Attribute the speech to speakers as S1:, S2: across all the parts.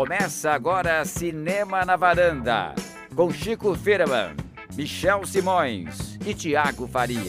S1: Começa agora Cinema na Varanda, com Chico Firman, Michel Simões e Tiago Faria.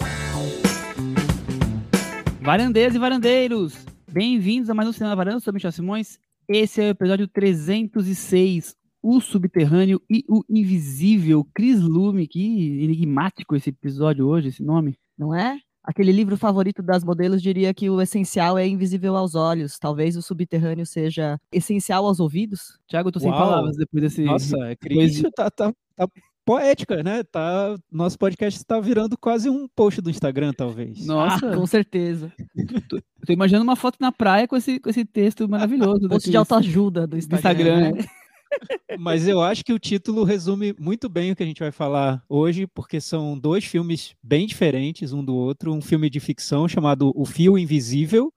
S2: Varandeiras e varandeiros, bem-vindos a mais um Cinema na Varanda, eu sou Michel Simões. Esse é o episódio 306, O Subterrâneo e o Invisível. Chris Lume, que enigmático esse episódio hoje, esse nome.
S3: Não é? Aquele livro favorito das modelos diria que o essencial é invisível aos olhos. Talvez o subterrâneo seja essencial aos ouvidos.
S2: Tiago, eu tô sem
S4: Uau.
S2: palavras depois desse.
S4: Nossa, é Cris, tá, tá, tá poética, né? Tá, nosso podcast está virando quase um post do Instagram, talvez.
S2: Nossa,
S3: Ah, com certeza.
S2: eu tô imaginando uma foto na praia com esse, com esse texto maravilhoso.
S3: Post de autoajuda do
S2: do
S3: Instagram.
S2: Instagram,
S3: né?
S4: Mas eu acho que o título resume muito bem o que a gente vai falar hoje, porque são dois filmes bem diferentes um do outro. Um filme de ficção chamado O Fio Invisível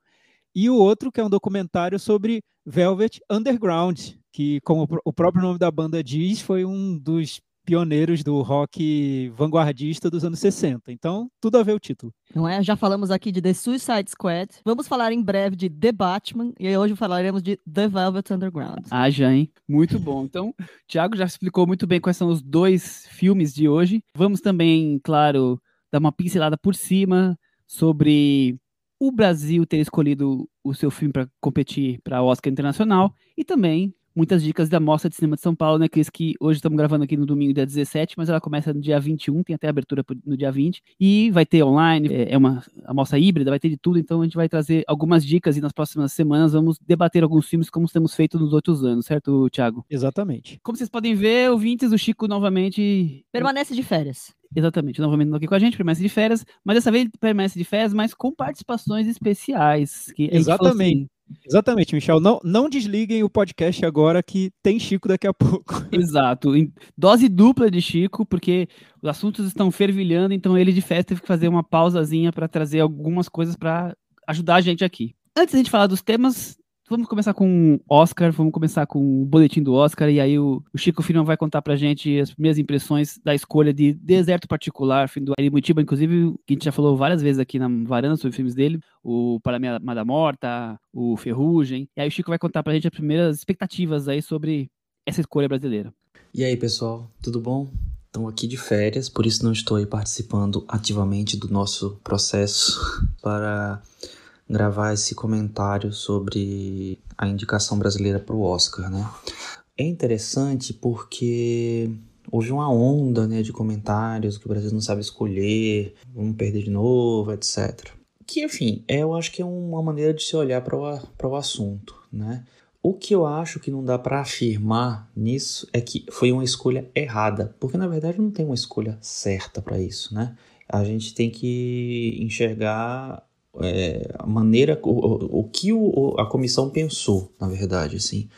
S4: e o outro que é um documentário sobre Velvet Underground, que, como o próprio nome da banda diz, foi um dos pioneiros do rock vanguardista dos anos 60. Então, tudo a ver o título.
S3: Não é? Já falamos aqui de The Suicide Squad. Vamos falar em breve de The Batman. E hoje falaremos de The Velvet Underground.
S2: Ah, já, hein? Muito bom. Então, o Thiago já explicou muito bem quais são os dois filmes de hoje. Vamos também, claro, dar uma pincelada por cima sobre o Brasil ter escolhido o seu filme para competir para Oscar Internacional e também muitas dicas da Mostra de Cinema de São Paulo, né, Cris? Que hoje estamos gravando aqui no domingo, dia 17, mas ela começa no dia 21, tem até abertura no dia 20, e vai ter online, é é uma amostra híbrida, vai ter de tudo, então a gente vai trazer algumas dicas e nas próximas semanas vamos debater alguns filmes como temos feito nos outros anos, certo, Thiago?
S4: Exatamente.
S2: Como vocês podem ver, ouvintes, o Chico novamente.
S3: Permanece de férias.
S2: Exatamente, novamente não aqui com a gente, permanece de férias, mas dessa vez ele permanece de férias, mas com participações especiais. Que a gente falou
S4: Exatamente.
S2: assim,
S4: Exatamente, Michel. Não, não desliguem o podcast agora que tem Chico daqui a pouco.
S2: Exato. Dose dupla de Chico, porque os assuntos estão fervilhando, então ele de festa teve que fazer uma pausazinha para trazer algumas coisas para ajudar a gente aqui. Antes da gente falar dos temas, vamos começar com o Oscar, vamos começar com o boletim do Oscar, e aí o, o Chico Firman vai contar pra gente as primeiras impressões da escolha de Deserto Particular, filme do Ari Mutiba, inclusive, que a gente já falou várias vezes aqui na varanda sobre filmes dele, o Para Minha Amada Morta, o Ferrugem, e aí o Chico vai contar pra gente as primeiras expectativas aí sobre essa escolha brasileira.
S5: E aí, pessoal, tudo bom? Estou aqui de férias, por isso não estou aí participando ativamente do nosso processo para gravar esse comentário sobre a indicação brasileira para o Oscar, né? É interessante porque houve uma onda né, de comentários que o Brasil não sabe escolher, vamos perder de novo, etc. Que, enfim, é, eu acho que é uma maneira de se olhar para o, para o assunto, né? O que eu acho que não dá para afirmar nisso é que foi uma escolha errada, porque na verdade não tem uma escolha certa para isso, né? A gente tem que enxergar é, a maneira, o, o, que o, a comissão pensou, na verdade, assim.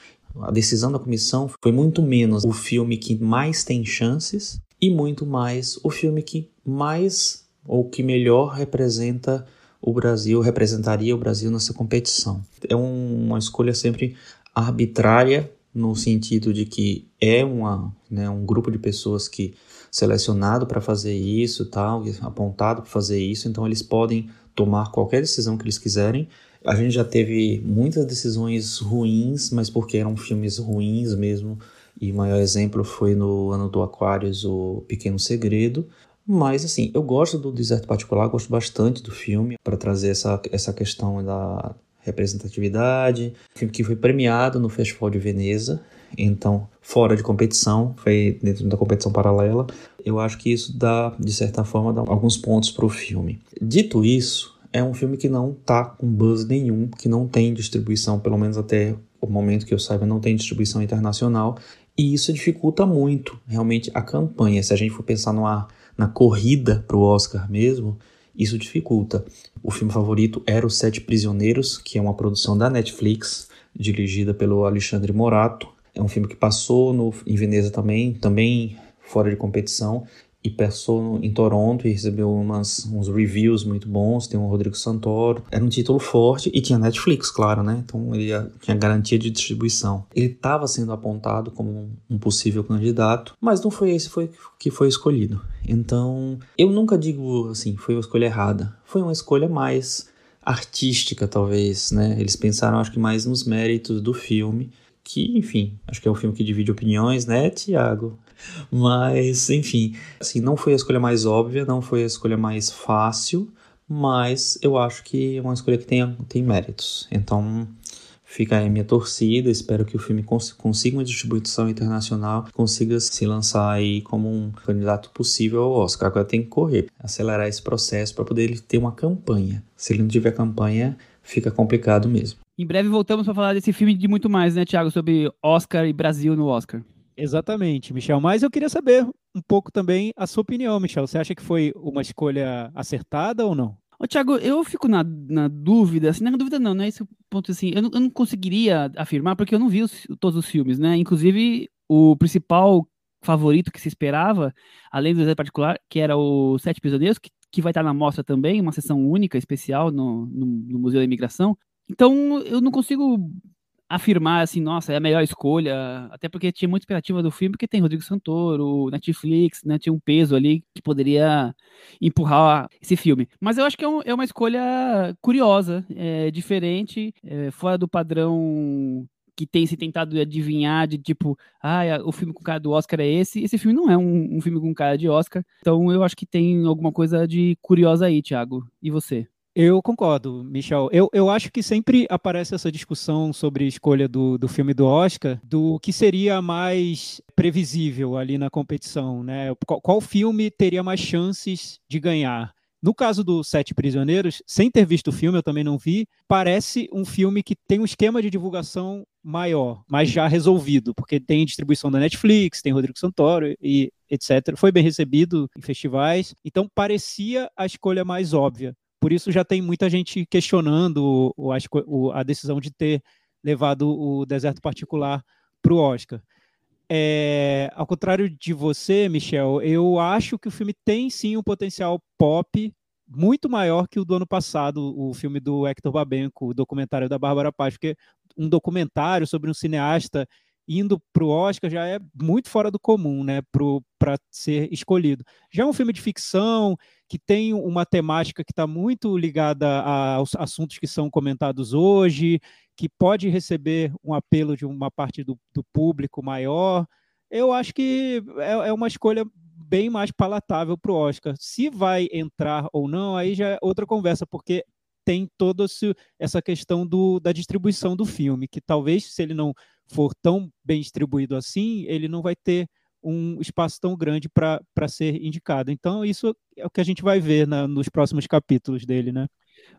S5: A decisão da comissão foi muito menos o filme que mais tem chances e muito mais o filme que mais ou que melhor representa o Brasil, representaria o Brasil nessa competição. É um, uma escolha sempre arbitrária no sentido de que é uma, né, um grupo de pessoas que selecionado para fazer isso, tal, apontado para fazer isso, então eles podem tomar qualquer decisão que eles quiserem. A gente já teve muitas decisões ruins, mas porque eram filmes ruins mesmo. E o maior exemplo foi no ano do Aquarius, o Pequeno Segredo. Mas assim, eu gosto do Deserto Particular, gosto bastante do filme para trazer essa, essa questão da representatividade. Filme que foi premiado no Festival de Veneza, então fora de competição, foi dentro da competição paralela. Eu acho que isso dá, de certa forma, dá alguns pontos para o filme. Dito isso, é um filme que não tá com buzz nenhum, que não tem distribuição, pelo menos até o momento que eu saiba, não tem distribuição internacional. E isso dificulta muito, realmente, a campanha. Se a gente for pensar numa, na corrida para o Oscar mesmo, isso dificulta. O filme favorito era Os Sete Prisioneiros, que é uma produção da Netflix, dirigida pelo Alexandre Morato. É um filme que passou no, em Veneza também, também fora de competição, e passou em Toronto e recebeu umas, uns reviews muito bons. Tem o Rodrigo Santoro. Era um título forte e tinha Netflix, claro, né? Então ele tinha garantia de distribuição. Ele estava sendo apontado como um possível candidato, mas não foi esse foi, que foi escolhido. Então eu nunca digo assim, foi uma escolha errada. Foi uma escolha mais artística, talvez, né? Eles pensaram, acho que mais nos méritos do filme que, enfim, acho que é um filme que divide opiniões, né, Tiago? Mas, enfim, assim, não foi a escolha mais óbvia, não foi a escolha mais fácil, mas eu acho que é uma escolha que tem, tem méritos. Então, fica aí a minha torcida, espero que o filme cons consiga uma distribuição internacional, consiga se lançar aí como um candidato possível ao Oscar. Agora tem que correr, acelerar esse processo para poder ele ter uma campanha. Se ele não tiver campanha, fica complicado mesmo.
S2: Em breve voltamos para falar desse filme de muito mais, né, Thiago, sobre Oscar e Brasil no Oscar.
S4: Exatamente, Michel. Mas eu queria saber um pouco também a sua opinião, Michel. Você acha que foi uma escolha acertada ou não?
S2: Ô, Thiago, eu fico na, na dúvida, assim, na dúvida não, não é esse ponto, assim, eu não, eu não conseguiria afirmar porque eu não vi os, todos os filmes, né, inclusive o principal favorito que se esperava, além do Zé Particular, que era o Sete Prisioneiros, que, que vai estar na mostra também, uma sessão única, especial no, no, no Museu da Imigração, então eu não consigo afirmar assim, nossa, é a melhor escolha, até porque tinha muita expectativa do filme, porque tem Rodrigo Santoro, Netflix, né, tinha um peso ali que poderia empurrar esse filme. Mas eu acho que é, um, é uma escolha curiosa, é, diferente, é, fora do padrão que tem se tentado adivinhar de tipo, ah, o filme com cara do Oscar é esse. Esse filme não é um, um filme com cara de Oscar. Então eu acho que tem alguma coisa de curiosa aí, Thiago. E você?
S4: Eu concordo, Michel. Eu, eu acho que sempre aparece essa discussão sobre a escolha do, do filme do Oscar, do que seria mais previsível ali na competição, né? Qual, qual filme teria mais chances de ganhar? No caso do Sete Prisioneiros, sem ter visto o filme, eu também não vi, parece um filme que tem um esquema de divulgação maior, mas já resolvido, porque tem distribuição da Netflix, tem Rodrigo Santoro e etc. Foi bem recebido em festivais, então parecia a escolha mais óbvia. Por isso já tem muita gente questionando o, o, a decisão de ter levado o Deserto Particular para o Oscar. É, ao contrário de você, Michel, eu acho que o filme tem sim um potencial pop muito maior que o do ano passado, o filme do Hector Babenco, o documentário da Bárbara Paz, porque um documentário sobre um cineasta indo para o Oscar já é muito fora do comum, né, para ser escolhido. Já é um filme de ficção que tem uma temática que está muito ligada aos assuntos que são comentados hoje, que pode receber um apelo de uma parte do, do público maior. Eu acho que é, é uma escolha bem mais palatável para o Oscar. Se vai entrar ou não, aí já é outra conversa, porque tem toda essa questão do, da distribuição do filme, que talvez se ele não for tão bem distribuído assim, ele não vai ter um espaço tão grande para ser indicado. Então, isso é o que a gente vai ver na, nos próximos capítulos dele, né?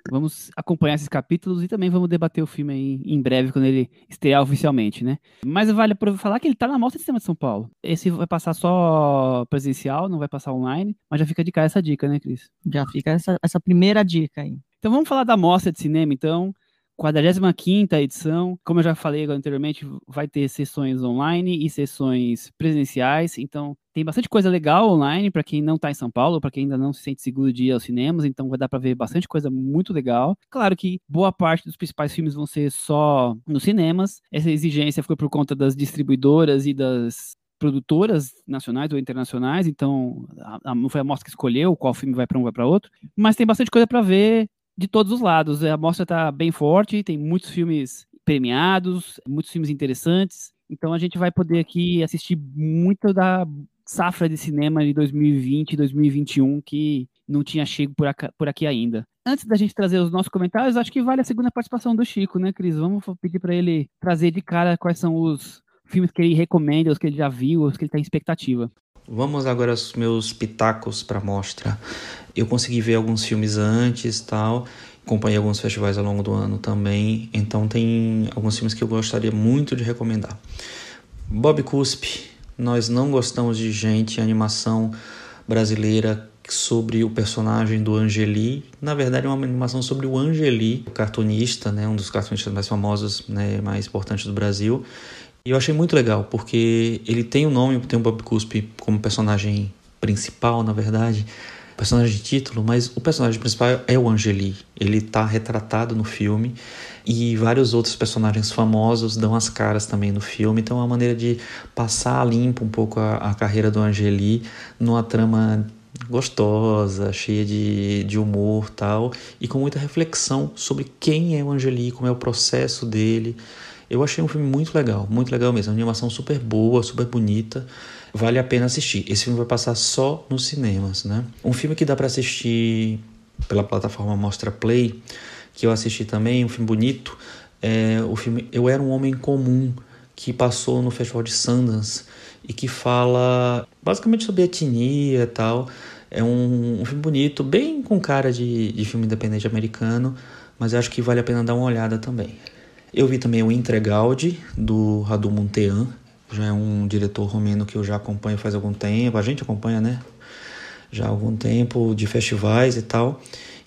S2: Vamos acompanhar esses capítulos e também vamos debater o filme aí em breve, quando ele estrear oficialmente, né? Mas vale para falar que ele está na Mostra de Cinema de São Paulo. Esse vai passar só presencial, não vai passar online, mas já fica de cá essa dica, né, Cris?
S3: Já fica essa, essa primeira dica aí.
S2: Então vamos falar da Mostra de Cinema, então. 45 edição. Como eu já falei anteriormente, vai ter sessões online e sessões presenciais. Então, tem bastante coisa legal online para quem não está em São Paulo, para quem ainda não se sente seguro de ir aos cinemas. Então, vai dar para ver bastante coisa muito legal. Claro que boa parte dos principais filmes vão ser só nos cinemas. Essa exigência foi por conta das distribuidoras e das produtoras nacionais ou internacionais, então não foi a mostra que escolheu qual filme vai para um vai para outro, mas tem bastante coisa para ver de todos os lados. A mostra está bem forte, tem muitos filmes premiados, muitos filmes interessantes. Então a gente vai poder aqui assistir muito da safra de cinema de 2020 e 2021 que não tinha chego por aqui, ainda. Antes da gente trazer os nossos comentários, acho que vale a segunda participação do Chico, né, Cris? Vamos pedir para ele trazer de cara quais são os filmes que ele recomenda, os que ele já viu, os que ele está em expectativa.
S5: Vamos agora aos meus pitacos para mostra. Eu consegui ver alguns filmes antes, tal, acompanhei alguns festivais ao longo do ano também, então tem alguns filmes que eu gostaria muito de recomendar. Bob Cuspe, nós não gostamos de gente, animação brasileira sobre o personagem do Angeli. Na verdade, é uma animação sobre o Angeli, o cartunista, né, um dos cartunistas mais famosos, né, mais importantes do Brasil. E eu achei muito legal, porque ele tem o um nome, tem o Bob Cuspe como personagem principal, na verdade, personagem de título, mas o personagem principal é o Angeli. Ele está retratado no filme e vários outros personagens famosos dão as caras também no filme. Então é uma maneira de passar limpo um pouco a, a carreira do Angeli numa trama gostosa, cheia de, de humor tal, e com muita reflexão sobre quem é o Angeli, como é o processo dele Eu achei um filme muito legal, muito legal mesmo. Uma animação super boa, super bonita. Vale a pena assistir. Esse filme vai passar só nos cinemas, né? Um filme que dá para assistir pela plataforma Mostra Play, que eu assisti também, um filme bonito, é o filme Eu Era um Homem Comum, que passou no Festival de Sundance e que fala basicamente sobre etnia e tal. É um, um filme bonito, bem com cara de, de filme independente americano, mas acho que vale a pena dar uma olhada também. Eu vi também o Entregaldi, do Radu Montean, já é um diretor romeno que eu já acompanho faz algum tempo, a gente acompanha, né? Já há algum tempo, de festivais e tal.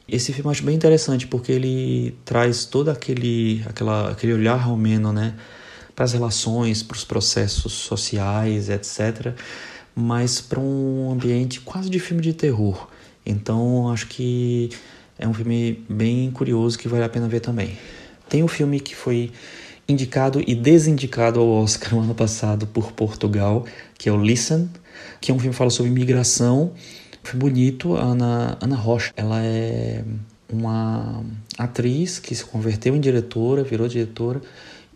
S5: Esse filme eu acho bem interessante porque ele traz todo aquele, aquela, aquele olhar romeno, né? Para as relações, para os processos sociais, etc mas para um ambiente quase de filme de terror. Então acho que é um filme bem curioso que vale a pena ver também. Tem um filme que foi indicado e desindicado ao Oscar no ano passado por Portugal, que é o Listen, que é um filme que fala sobre imigração. Um filme bonito, a Ana, Ana Rocha, ela é uma atriz que se converteu em diretora, virou diretora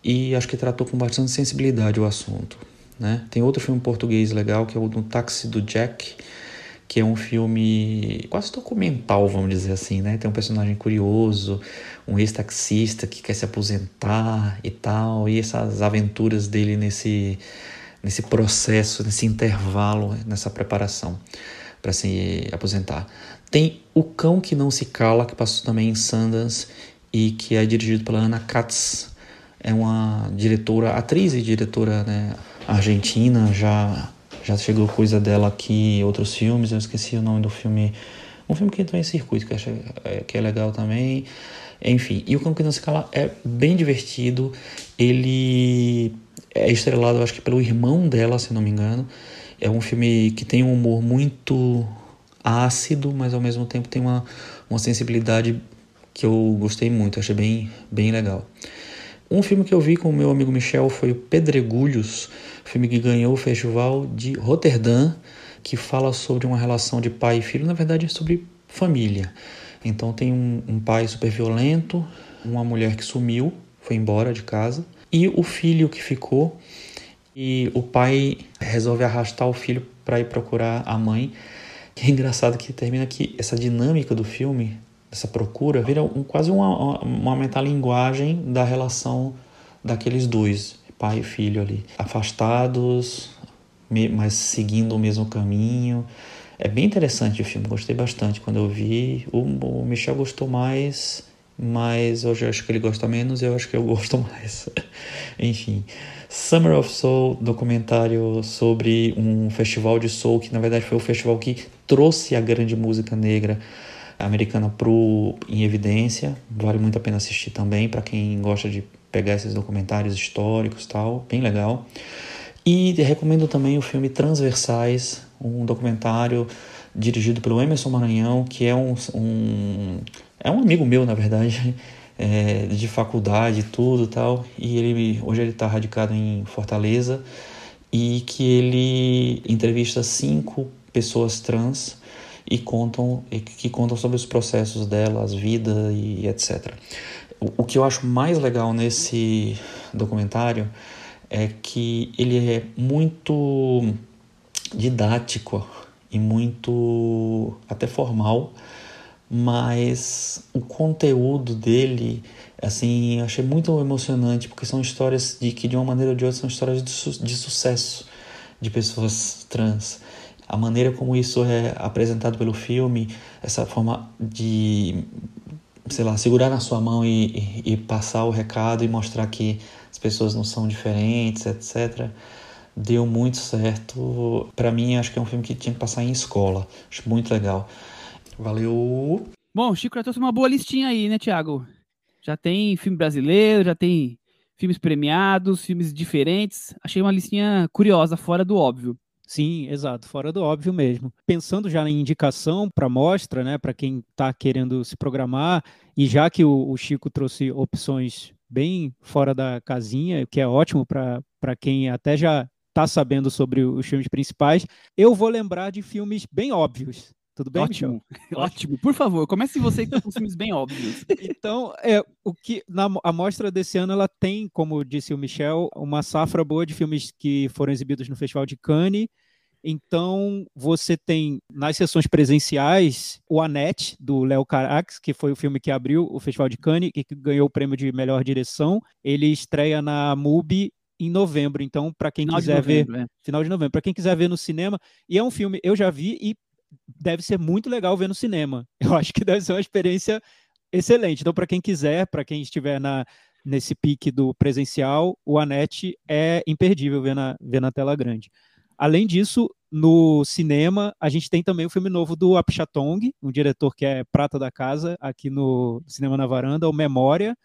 S5: e acho que tratou com bastante sensibilidade o assunto. Né? Tem outro filme português legal que é o No Táxi do Jack, que é um filme quase documental, vamos dizer assim, né? Tem um personagem curioso, um ex-taxista que quer se aposentar e tal, e essas aventuras dele nesse, nesse processo, nesse intervalo, nessa preparação para se aposentar. Tem O Cão Que Não Se Cala, que passou também em Sundance e que é dirigido pela Ana Katz. É uma diretora, atriz e diretora, né? Argentina, já já chegou coisa dela aqui, outros filmes, eu esqueci o nome do filme, um filme que entrou em circuito, que, acho, é, que é legal também, enfim, e o Cão que não se cala é bem divertido, ele é estrelado, acho que pelo irmão dela, se não me engano, é um filme que tem um humor muito ácido, mas ao mesmo tempo tem uma, uma sensibilidade que eu gostei muito, achei bem, bem legal. Um filme que eu vi com o meu amigo Michel foi o Pedregulhos, filme que ganhou o festival de Roterdã, que fala sobre uma relação de pai e filho, na verdade sobre família. Então tem um, um pai super violento, uma mulher que sumiu, foi embora de casa, e o filho que ficou, e o pai resolve arrastar o filho para ir procurar a mãe. Que é engraçado que termina que essa dinâmica do filme essa procura vira um, quase uma, uma metalinguagem da relação daqueles dois, pai e filho ali, afastados, mas seguindo o mesmo caminho. É bem interessante o filme, gostei bastante quando eu vi. O, o Michel gostou mais, mas eu acho que ele gosta menos e eu acho que eu gosto mais. Enfim, Summer of Soul, documentário sobre um festival de soul que na verdade foi o festival que trouxe a grande música negra americana pro em evidência, vale muito a pena assistir também para quem gosta de pegar esses documentários históricos, tal, bem legal. E recomendo também o filme Transversais, um documentário dirigido pelo Emerson Maranhão, que é um, um é um amigo meu, na verdade, é, de faculdade e tudo tal, e ele hoje ele está radicado em Fortaleza. E que ele entrevista cinco pessoas trans e contam que contam sobre os processos dela, as vidas e etc. O, o que eu acho mais legal nesse documentário é que ele é muito didático e muito até formal, mas o conteúdo dele, assim, eu achei muito emocionante, porque são histórias de que de uma maneira ou de outra são histórias de, su de sucesso de pessoas trans a maneira como isso é apresentado pelo filme, essa forma de, sei lá, segurar na sua mão e, e, e passar o recado e mostrar que as pessoas não são diferentes, etc. Deu muito certo. Para mim, acho que é um filme que tinha que passar em escola. Acho muito legal. Valeu!
S2: Bom, Chico já trouxe uma boa listinha aí, né, Thiago? Já tem filme brasileiro, já tem filmes premiados, filmes diferentes. Achei uma listinha curiosa, fora do óbvio.
S4: Sim, exato, fora do óbvio mesmo. Pensando já em indicação para mostra, né, para quem está querendo se programar, e já que o, o, Chico trouxe opções bem fora da casinha, que é ótimo para quem até já está sabendo sobre os filmes principais, eu vou lembrar de filmes bem óbvios. Tudo bem,
S2: Ótimo, ótimo. Por favor, comece você com filmes bem óbvios.
S4: Então, é, o que na a mostra desse ano ela tem, como disse o Michel, uma safra boa de filmes que foram exibidos no Festival de Cannes. Então, você tem nas sessões presenciais o Annette, do Léo Carax, que foi o filme que abriu o Festival de Cannes e que ganhou o prêmio de melhor direção. Ele estreia na MUBI em novembro. Então, para quem final quiser novembro, ver, é. final de novembro, para quem quiser ver no cinema, e é um filme eu já vi e deve ser muito legal ver no cinema. Eu acho que deve ser uma experiência excelente. Então, para quem quiser, para quem estiver na, nesse pique do presencial, o Anete é imperdível ver na, ver na tela grande. Além disso, no cinema, a gente tem também o filme novo do Apichatong, um diretor que é prata da casa aqui no Cinema na Varanda, o Memória,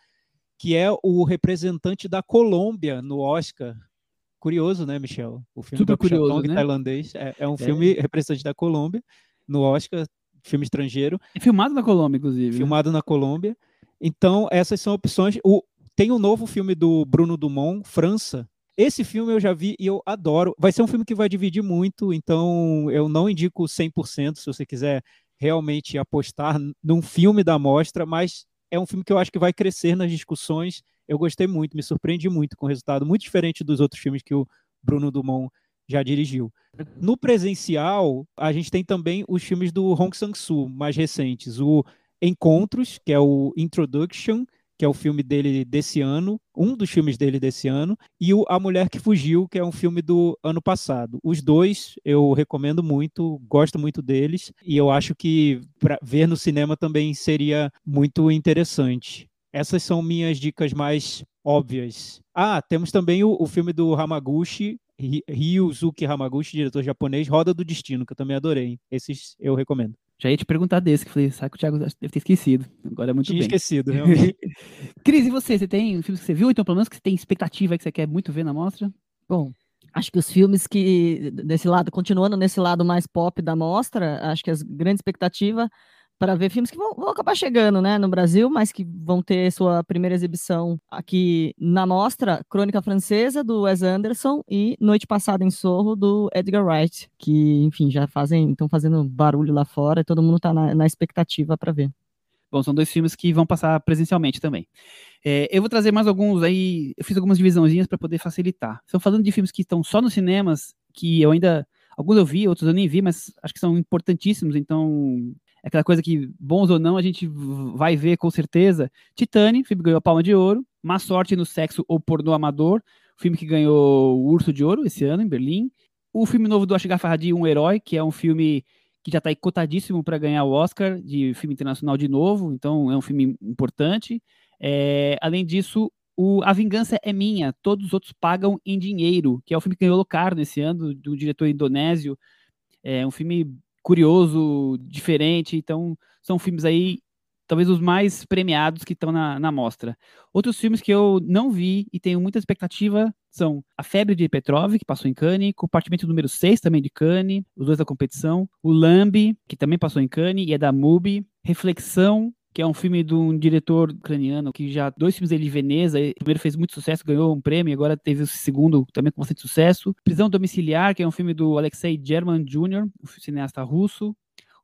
S4: que é o representante da Colômbia no Oscar. Curioso, né, Michel? O filme Super do curioso, né? tailandês é, é um é. filme representante da Colômbia no Oscar, filme estrangeiro.
S2: É filmado na Colômbia, inclusive.
S4: Né? Filmado né? na Colômbia. Então, essas são opções. O, tem um novo filme do Bruno Dumont, França. Esse filme eu já vi e eu adoro. Vai ser um filme que vai dividir muito, então eu não indico 100% se você quiser realmente apostar num filme da mostra, mas é um filme que eu acho que vai crescer nas discussões. Eu gostei muito, me surpreendi muito com o resultado, muito diferente dos outros filmes que o Bruno Dumont já dirigiu. No presencial, a gente tem também os filmes do Hong Sang-soo, mais recentes. O Encontros, que é o Introduction, que é o filme dele desse ano, um dos filmes dele desse ano, e o A Mulher que Fugiu, que é um filme do ano passado. Os dois eu recomendo muito, gosto muito deles, e eu acho que para ver no cinema também seria muito interessante. Essas são minhas dicas mais óbvias. Ah, temos também o, o filme do Hamaguchi, Ryuzuki Hamaguchi, diretor japonês, Roda do Destino, que eu também adorei. Esses eu recomendo.
S2: Já ia te perguntar desse, que falei, sabe que o Thiago deve ter esquecido. Agora é muito
S4: Tinha
S2: bem.
S4: esquecido, realmente.
S2: Cris, e você? Você tem filmes que você viu, então, pelo menos que você tem expectativa que você quer muito ver na mostra?
S3: Bom, acho que os filmes que, desse lado, continuando nesse lado mais pop da mostra, acho que a grande expectativa para ver filmes que vão, vão, acabar chegando né, no Brasil, mas que vão ter sua primeira exibição aqui na mostra, Crônica Francesa, do Wes Anderson, e Noite Passada em Sorro, do Edgar Wright, que, enfim, já fazem, estão fazendo barulho lá fora e todo mundo está na, na expectativa para ver.
S2: Bom, são dois filmes que vão passar presencialmente também. É, eu vou trazer mais alguns aí, eu fiz algumas divisãozinhas para poder facilitar. Estão falando de filmes que estão só nos cinemas, que eu ainda Alguns eu vi, outros eu nem vi, mas acho que são importantíssimos, então aquela coisa que, bons ou não, a gente vai ver com certeza. Titane, filme que ganhou a Palma de Ouro. Má Sorte no Sexo ou Pornô Amador, filme que ganhou o Urso de Ouro esse ano, em Berlim. O filme novo do Asghar Farhadi, Um Herói, que é um filme que já está cotadíssimo para ganhar o Oscar de filme internacional de novo, então é um filme importante. É, além disso, o A Vingança é Minha, Todos os Outros Pagam em Dinheiro, que é o filme que ganhou o Locarno esse ano, do diretor indonésio. É um filme curioso, diferente. Então, são filmes aí, talvez os mais premiados que estão na, na mostra. Outros filmes que eu não vi e tenho muita expectativa são A Febre de Petrov, que passou em Cannes, Compartimento número 6, também de Cannes, os dois da competição, O Lambi, que também passou em Cannes e é da MUBI, Reflexão, que é um filme de um diretor ucraniano que já dois filmes dele de Veneza, o primeiro fez muito sucesso, ganhou um prêmio, agora teve o segundo também com bastante sucesso. Prisão Domiciliar, que é um filme do Alexei German Jr., um cineasta russo.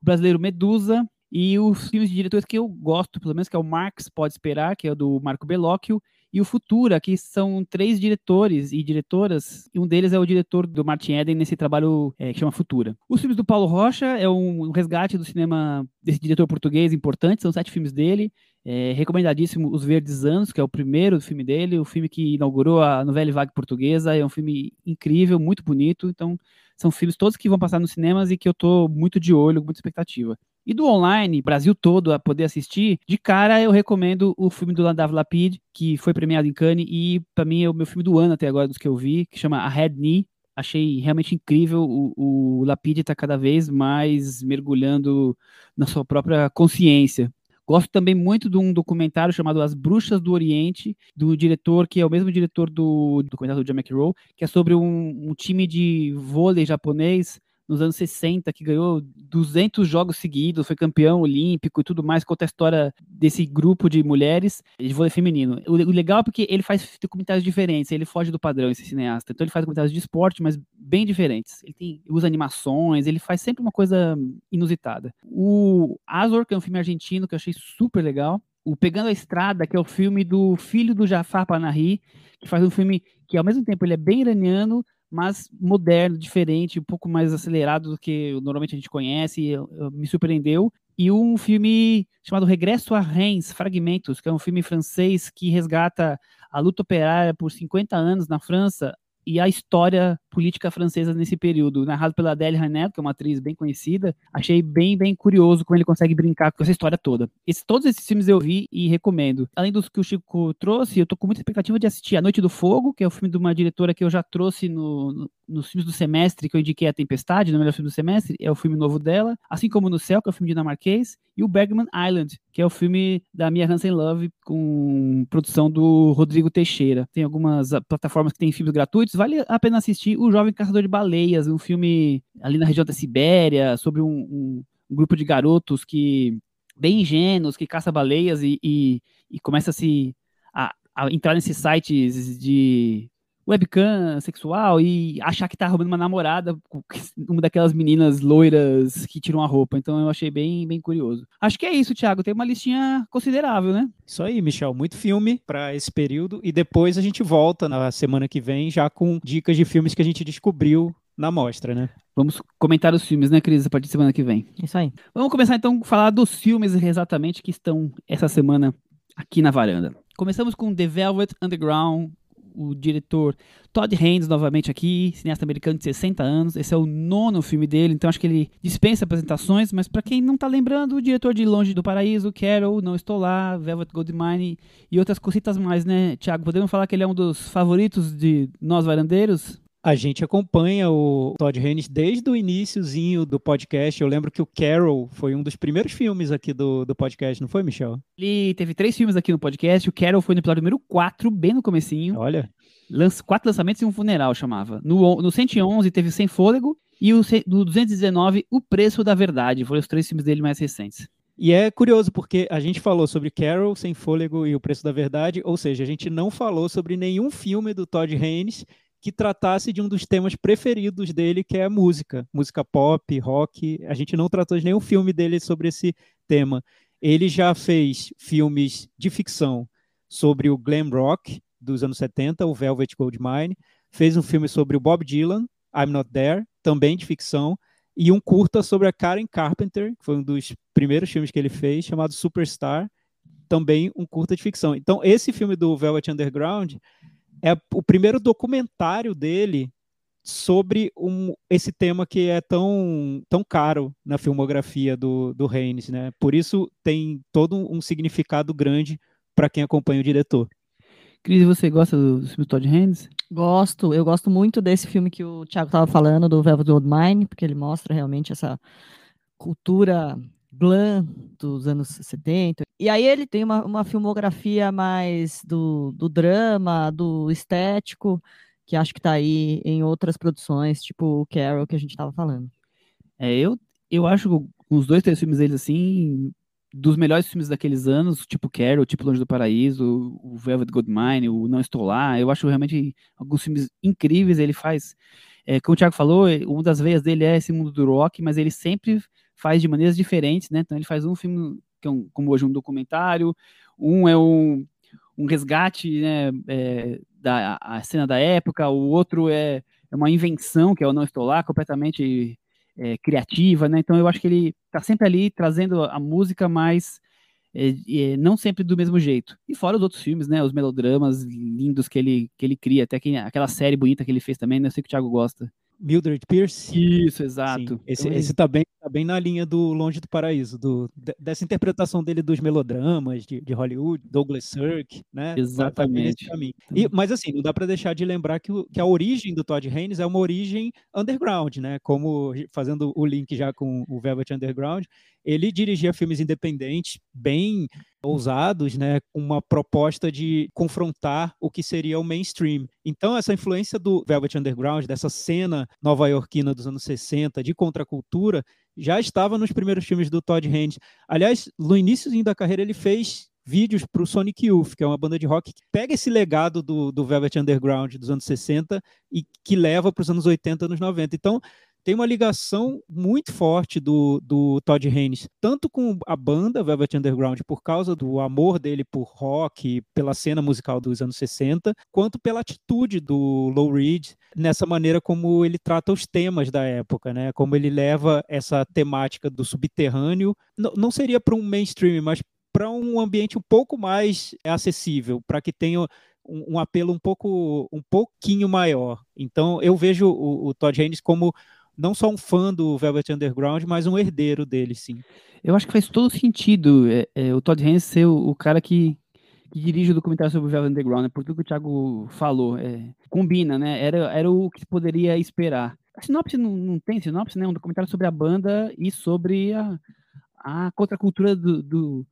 S2: O brasileiro Medusa, e os filmes de diretores que eu gosto, pelo menos, que é o Marx Pode Esperar, que é do Marco Bellocchio, e o Futura, que são três diretores e diretoras, e um deles é o diretor do Martin Eden nesse trabalho é, que chama Futura. Os filmes do Paulo Rocha é um, um resgate do cinema desse diretor português importante, são sete filmes dele, é, recomendadíssimo Os Verdes Anos, que é o primeiro filme dele, o filme que inaugurou a novela vague portuguesa, é um filme incrível, muito bonito, então são filmes todos que vão passar nos cinemas e que eu tô muito de olho, com muita expectativa. E do online, Brasil todo a poder assistir, de cara eu recomendo o filme do Landav Lapid, que foi premiado em Cannes e para mim é o meu filme do ano até agora dos que eu vi, que chama A Head Knee. Achei realmente incrível. O, o Lapid está cada vez mais mergulhando na sua própria consciência. Gosto também muito de um documentário chamado As Bruxas do Oriente, do diretor, que é o mesmo diretor do documentário do John McEnroe, que é sobre um, um time de vôlei japonês nos anos 60, que ganhou 200 jogos seguidos, foi campeão olímpico e tudo mais, conta a história desse grupo de mulheres de vôlei feminino. O, o legal é porque ele faz documentários diferentes, ele foge do padrão, esse cineasta. Então ele faz documentários de esporte, mas bem diferentes. Ele tem, usa animações, ele faz sempre uma coisa inusitada. O Azor, que é um filme argentino que eu achei super legal. O Pegando a Estrada, que é o filme do filho do Jafar Panahi, que faz um filme que ao mesmo tempo ele é bem iraniano, mas moderno, diferente, um pouco mais acelerado do que normalmente a gente conhece, me surpreendeu. E um filme chamado Regresso a Reims, Fragmentos, que é um filme francês que resgata a luta operária por 50 anos na França e a história política francesa nesse período, narrado pela Adèle Haenel, que é uma atriz bem conhecida. Achei bem, bem curioso como ele consegue brincar com essa história toda. Esse, todos esses filmes eu vi e recomendo. Além dos que o Chico trouxe, eu tô com muita expectativa de assistir A Noite do Fogo, que é o filme de uma diretora que eu já trouxe no, no nos filmes do semestre, que eu indiquei A Tempestade, no melhor filme do semestre, é o filme novo dela, assim como No Céu, que é o filme dinamarquês, e o Bergman Island, que é o filme da Mia Hansen Love, com produção do Rodrigo Teixeira. Tem algumas ah, plataformas que tem filmes gratuitos, vale a pena assistir O Jovem Caçador de Baleias, um filme ali na região da Sibéria, sobre um, um, um grupo de garotos que, bem ingênuos, que caça baleias e, e, e começa a se... A, a entrar nesses sites de webcam sexual e achar que tá roubando uma namorada, uma daquelas meninas loiras que tiram a roupa. Então eu achei bem, bem curioso. Acho que é isso, Thiago. Tem uma listinha considerável, né?
S4: Isso aí, Michel. Muito filme para esse período. E depois a gente volta na semana que vem já com dicas de filmes que a gente descobriu na mostra, né?
S2: Vamos comentar os filmes, né, Cris, a partir de semana que vem.
S3: Isso aí.
S2: Vamos começar então a falar dos filmes exatamente que estão essa semana aqui na varanda. Começamos com The Velvet Underground, o diretor Todd Haynes, novamente aqui, cineasta americano de 60 anos. Esse é o nono filme dele, então acho que ele dispensa apresentações, mas para quem não tá lembrando, o diretor de Longe do Paraíso, Carol, Não Estou Lá, Velvet Goldmine e outras cositas mais, né, Thiago? Podemos falar que ele é um dos favoritos de nós varandeiros?
S4: A gente acompanha o Todd Haynes desde o iníciozinho do podcast. Eu lembro que o Carol foi um dos primeiros filmes aqui do, do podcast, não foi, Michel?
S2: Ele teve três filmes aqui no podcast. O Carol foi no episódio número 4, bem no comecinho.
S4: Olha.
S2: Lança, quatro lançamentos e um funeral, chamava. No, no 111 teve Sem Fôlego e o, no 219, O Preço da Verdade. Foram os três filmes dele mais recentes.
S4: E é curioso porque a gente falou sobre Carol, Sem Fôlego e O Preço da Verdade, ou seja, a gente não falou sobre nenhum filme do Todd Haynes que tratasse de um dos temas preferidos dele, que é música, música pop, rock. A gente não tratou de nenhum filme dele sobre esse tema. Ele já fez filmes de ficção sobre o glam rock dos anos 70, o Velvet Goldmine, fez um filme sobre o Bob Dylan, I'm Not There, também de ficção, e um curta sobre a Karen Carpenter, que foi um dos primeiros filmes que ele fez, chamado Superstar, também um curta de ficção. Então, esse filme do Velvet Underground é o primeiro documentário dele sobre um, esse tema que é tão, tão caro na filmografia do, do Haynes, né? Por isso tem todo um significado grande para quem acompanha o diretor.
S2: Cris, você gosta do, do filme Todd Haynes?
S3: Gosto, eu gosto muito desse filme que o Thiago estava falando, do Velvet Goldmine, porque ele mostra realmente essa cultura glam dos anos 70. E aí ele tem uma, uma filmografia mais do, do drama, do estético, que acho que está aí em outras produções, tipo o Carol que a gente estava falando.
S2: É, eu, eu acho uns dois, três filmes deles assim, dos melhores filmes daqueles anos, tipo Carol, tipo Longe do Paraíso, o Velvet Goldmine, o Não Estou Lá, eu acho realmente alguns filmes incríveis, ele faz, é, como o Thiago falou, uma das veias dele é esse mundo do rock, mas ele sempre faz de maneiras diferentes, né? Então ele faz um filme que é um, como hoje um documentário, um é um, um resgate né, é, da a cena da época, o outro é, é uma invenção que é o Não Estou Lá, completamente é, criativa, né? Então eu acho que ele está sempre ali trazendo a música mais é, é, não sempre do mesmo jeito. E fora os outros filmes, né? Os melodramas lindos que ele, que ele cria, até que, aquela série bonita que ele fez também, né? Eu sei que o Thiago gosta.
S4: Mildred Pierce.
S2: Isso, exato.
S4: Sim, esse, então, esse tá, bem, tá bem na linha do Longe do Paraíso, do, dessa interpretação dele dos melodramas de, de Hollywood, Douglas Sirk, né?
S2: Exatamente. Tá
S4: e, mas assim, não dá para deixar de lembrar que, o, que, a origem do Todd Haynes é uma origem underground, né? Como fazendo o link já com o Velvet Underground, ele dirigia filmes independentes bem ousados, né, com uma proposta de confrontar o que seria o mainstream. Então, essa influência do Velvet Underground, dessa cena nova-iorquina dos anos 60, de contracultura, já estava nos primeiros filmes do Todd Haynes. Aliás, no início da carreira, ele fez vídeos para o Sonic Youth, que é uma banda de rock que pega esse legado do, do Velvet Underground dos anos 60 e que leva para os anos 80, anos 90. Então, tem uma ligação muito forte do, do Todd Haynes, tanto com a banda Velvet Underground, por causa do amor dele por rock, pela cena musical dos anos 60, quanto pela atitude do Lou Reed nessa maneira como ele trata os temas da época, né? Como ele leva essa temática do subterrâneo, não seria para um mainstream, mas para um ambiente um pouco mais acessível, para que tenha um, um, apelo um pouco um pouquinho maior. Então eu vejo o, o Todd Haynes como não só um fã do Velvet Underground, mas um herdeiro dele, sim.
S2: Eu acho que faz todo sentido é, é, o Todd Haynes ser o, o cara que, que, dirige o documentário sobre o Velvet Underground, né? por tudo que o Thiago falou. É, combina, né? Era, era o que se poderia esperar. A sinopse não, não tem sinopse, né? Um documentário sobre a banda e sobre a, a contracultura do, do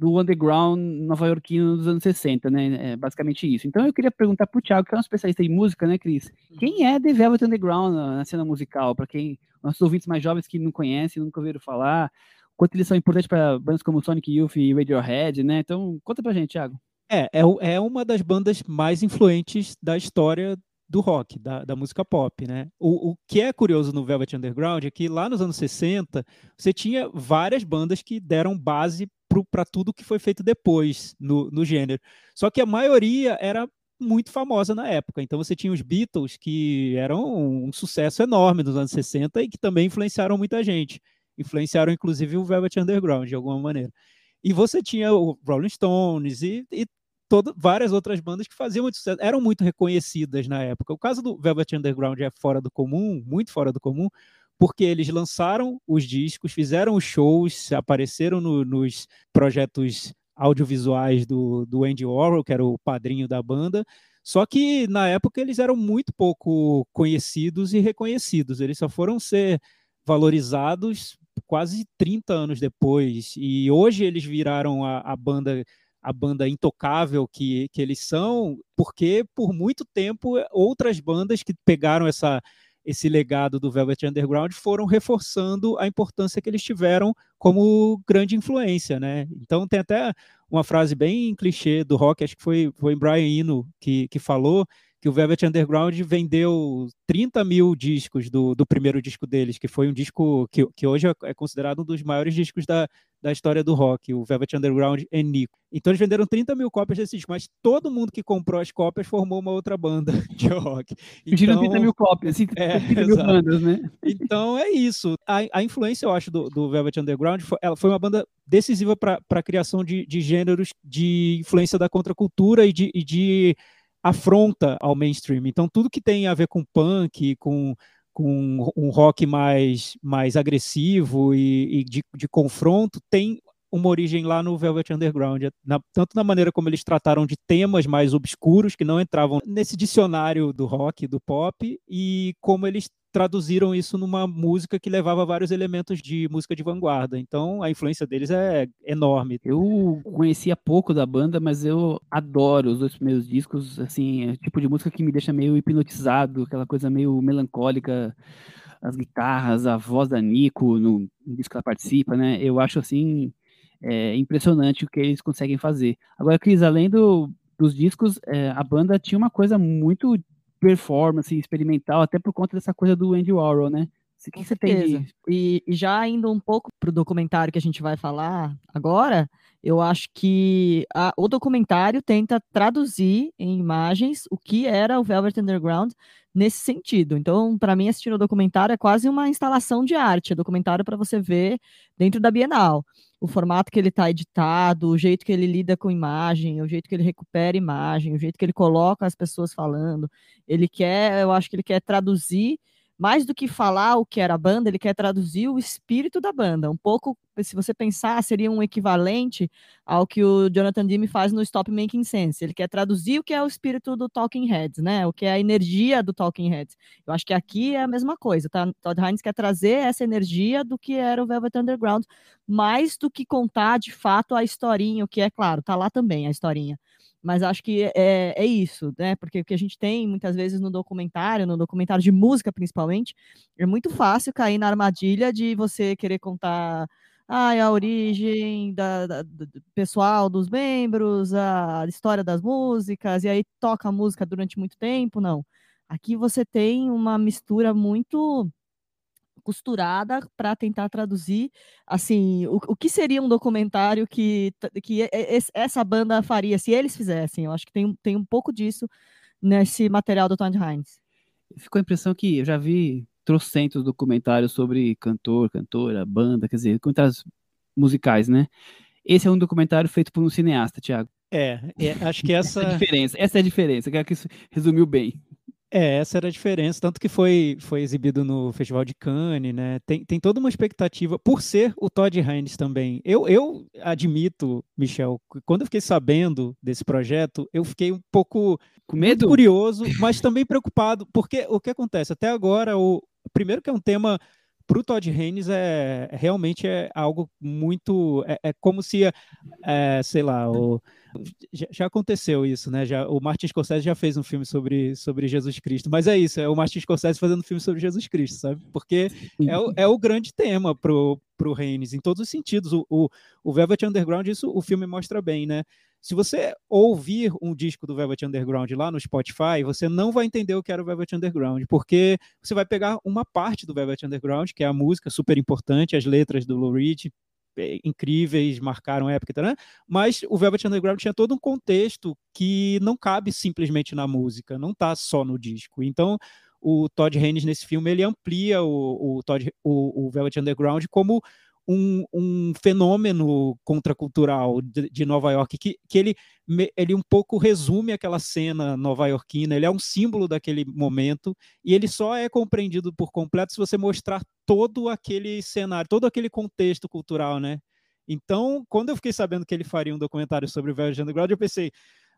S2: do underground nova-iorquino dos anos 60, né? É basicamente isso. Então eu queria perguntar pro Thiago, que é um especialista em música, né, Cris? Quem é The Velvet Underground na, na cena musical? Para quem, nossos ouvintes mais jovens que não conhecem, nunca ouviram falar, quanto eles são importantes para bandas como Sonic Youth e Radiohead, né? Então conta pra gente, Thiago.
S4: É, é, é uma das bandas mais influentes da história do rock, da, da música pop, né? O, o que é curioso no Velvet Underground é que lá nos anos 60 você tinha várias bandas que deram base para tudo que foi feito depois no, no gênero. Só que a maioria era muito famosa na época. Então você tinha os Beatles, que eram um sucesso enorme nos anos 60 e que também influenciaram muita gente. Influenciaram inclusive o Velvet Underground de alguma maneira. E você tinha o Rolling Stones e, e todo, várias outras bandas que faziam muito sucesso, eram muito reconhecidas na época. O caso do Velvet Underground é fora do comum, muito fora do comum, porque eles lançaram os discos, fizeram os shows, apareceram no, nos projetos audiovisuais do, do Andy Warhol, que era o padrinho da banda, só que na época eles eram muito pouco conhecidos e reconhecidos, eles só foram ser valorizados quase 30 anos depois, e hoje eles viraram a, a banda a banda intocável que, que eles são, porque por muito tempo outras bandas que pegaram essa esse legado do Velvet Underground foram reforçando a importância que eles tiveram como grande influência, né? Então tem até uma frase bem clichê do rock, acho que foi, foi Brian Eno que, que falou, que o Velvet Underground vendeu 30 mil discos do, do primeiro disco deles, que foi um disco que, que hoje é considerado um dos maiores discos da, da história do rock, o Velvet Underground e Nico. Então eles venderam 30 mil cópias desse disco, mas todo mundo que comprou as cópias formou uma outra banda de rock.
S2: Então, 30 mil cópias, assim, é, 30 mil bandas, né?
S4: Então é isso. A, a influência, eu acho, do, do Velvet Underground foi, ela foi uma banda decisiva para a criação de, de gêneros de influência da contracultura e de, e de afronta ao mainstream. Então, tudo que tem a ver com punk, com, com um rock mais, mais agressivo e, e de, de confronto, tem uma origem lá no Velvet Underground, na, tanto na maneira como eles trataram de temas mais obscuros que não entravam nesse dicionário do rock, do pop, e como eles traduziram isso numa música que levava vários elementos de música de vanguarda. Então a influência deles é enorme.
S2: Eu conhecia pouco da banda, mas eu adoro os dois primeiros discos. Assim, é o tipo de música que me deixa meio hipnotizado, aquela coisa meio melancólica. As guitarras, a voz da Nico no, disco que ela participa, né? Eu acho assim é, impressionante o que eles conseguem fazer. Agora, Cris, além do, dos discos, é, a banda tinha uma coisa muito performance experimental, até por conta dessa coisa do Andy Warhol, né?
S3: O que, você tem de... e, e, já indo um pouco para o documentário que a gente vai falar agora, eu acho que a, o documentário tenta traduzir em imagens o que era o Velvet Underground nesse sentido. Então, para mim, assistir o documentário é quase uma instalação de arte, é documentário para você ver dentro da Bienal o formato que ele está editado, o jeito que ele lida com imagem, o jeito que ele recupera imagem, o jeito que ele coloca as pessoas falando. Ele quer, eu acho que ele quer traduzir mais do que falar o que era a banda, ele quer traduzir o espírito da banda. Um pouco, se você pensar, seria um equivalente ao que o Jonathan Demme faz no Stop Making Sense. Ele quer traduzir o que é o espírito do Talking Heads, né? O que é a energia do Talking Heads. Eu acho que aqui é a mesma coisa, tá? Todd Haynes quer trazer essa energia do que era o Velvet Underground, mais do que contar de fato a historinha, o que é claro, tá lá também a historinha mas acho que é, é isso, né? Porque o que a gente tem muitas vezes no documentário, no documentário de música principalmente, é muito fácil cair na armadilha de você querer contar ah, a origem da, da, do pessoal dos membros, a história das músicas, e aí toca a música durante muito tempo. Não. Aqui você tem uma mistura muito costurada para tentar traduzir assim o, o que seria um documentário que, que essa banda faria se eles fizessem. Eu acho que tem, tem um pouco disso nesse material do Todd Hines.
S2: Ficou a impressão que eu já vi trocentos documentários sobre cantor, cantora, banda, quer dizer, documentários musicais, né? Esse é um documentário feito por um cineasta, Thiago.
S4: É, é acho que essa... essa
S2: é a diferença. Essa é a diferença, que isso resumiu bem.
S4: É, essa era a diferença, tanto que foi, foi exibido no Festival de Cannes, né? Tem, tem toda uma expectativa, por ser o Todd Haynes também. Eu, eu admito, Michel, quando eu fiquei sabendo desse projeto, eu fiquei um pouco
S2: com medo,
S4: curioso, mas também preocupado, porque o que acontece? Até agora, o primeiro que é um tema para o Todd Haynes é realmente é algo muito é, é como se é, sei lá o, já, aconteceu isso né? Já o Martin Scorsese já fez um filme sobre, sobre Jesus Cristo. Mas é isso é o Martin Scorsese fazendo um filme sobre Jesus Cristo sabe? Porque é o, é o grande tema pro pro Haynes em todos os sentidos. O, o, o Velvet Underground isso o filme mostra bem né? Se você ouvir um disco do Velvet Underground lá no Spotify, você não vai entender o que era o Velvet Underground, porque você vai pegar uma parte do Velvet Underground, que é a música super importante, as letras do Lou Reed, incríveis, marcaram época, né? mas o Velvet Underground tinha todo um contexto que não cabe simplesmente na música, não está só no disco. Então, o Todd Haynes nesse filme ele amplia o, o, Todd, o, o Velvet Underground como um, um fenômeno contracultural de, de, Nova York, que, que ele, ele um pouco resume aquela cena nova-iorquina, ele é um símbolo daquele momento, e ele só é compreendido por completo se você mostrar todo aquele cenário, todo aquele contexto cultural, né? Então, quando eu fiquei sabendo que ele faria um documentário sobre o Velho Underground, eu pensei,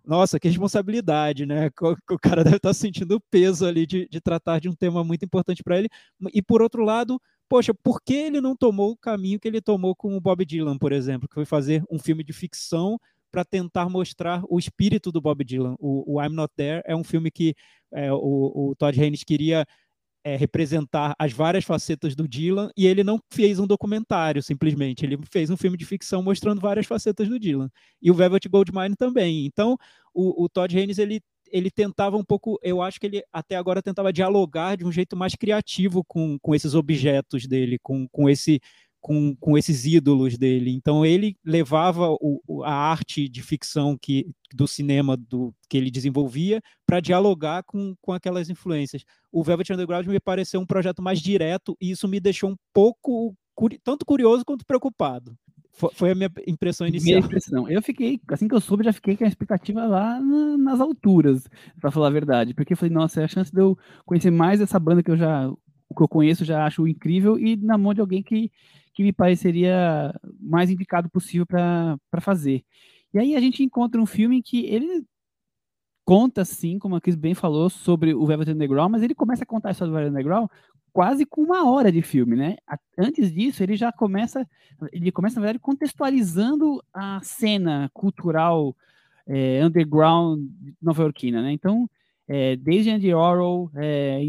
S4: nossa, que responsabilidade, né? O cara deve estar sentindo o peso ali de, de tratar de um tema muito importante para ele. E por outro lado, poxa, por que ele não tomou o caminho que ele tomou com o Bob Dylan, por exemplo, que foi fazer um filme de ficção para tentar mostrar o espírito do Bob Dylan. O, o I'm Not There é um filme que é, o, o, Todd Haynes queria é, representar as várias facetas do Dylan e ele não fez um documentário simplesmente, ele fez um filme de ficção mostrando várias facetas do Dylan. E o Velvet Goldmine também. Então, o, o Todd Haynes ele ele tentava um pouco, eu acho que ele até agora tentava dialogar de um jeito mais criativo com, com esses objetos dele, com, com, esse, com, com esses ídolos dele. Então ele levava o, a arte de ficção que, do cinema do, que ele desenvolvia para dialogar com, com aquelas influências. O Velvet Underground me pareceu um projeto mais direto e isso me deixou um pouco tanto curioso quanto preocupado. Foi a minha impressão inicial. Minha impressão.
S2: Eu fiquei, assim que eu soube, já fiquei com a expectativa lá na, nas alturas, para falar a verdade. Porque eu falei, nossa, é a chance de eu conhecer mais essa banda que eu já, o que eu conheço, já acho incrível, e na mão de alguém que, que me pareceria mais indicado possível para fazer. E aí a gente encontra um filme que ele conta, sim, como a Cris bem falou, sobre o Velvet Underground, mas ele começa a contar a história do Velvet Underground quase com uma hora de filme, né? Antes disso, ele já começa, ele começa, na verdade, contextualizando a cena cultural é, underground nova-iorquina, né? Então, é, desde Andy Orwell, é,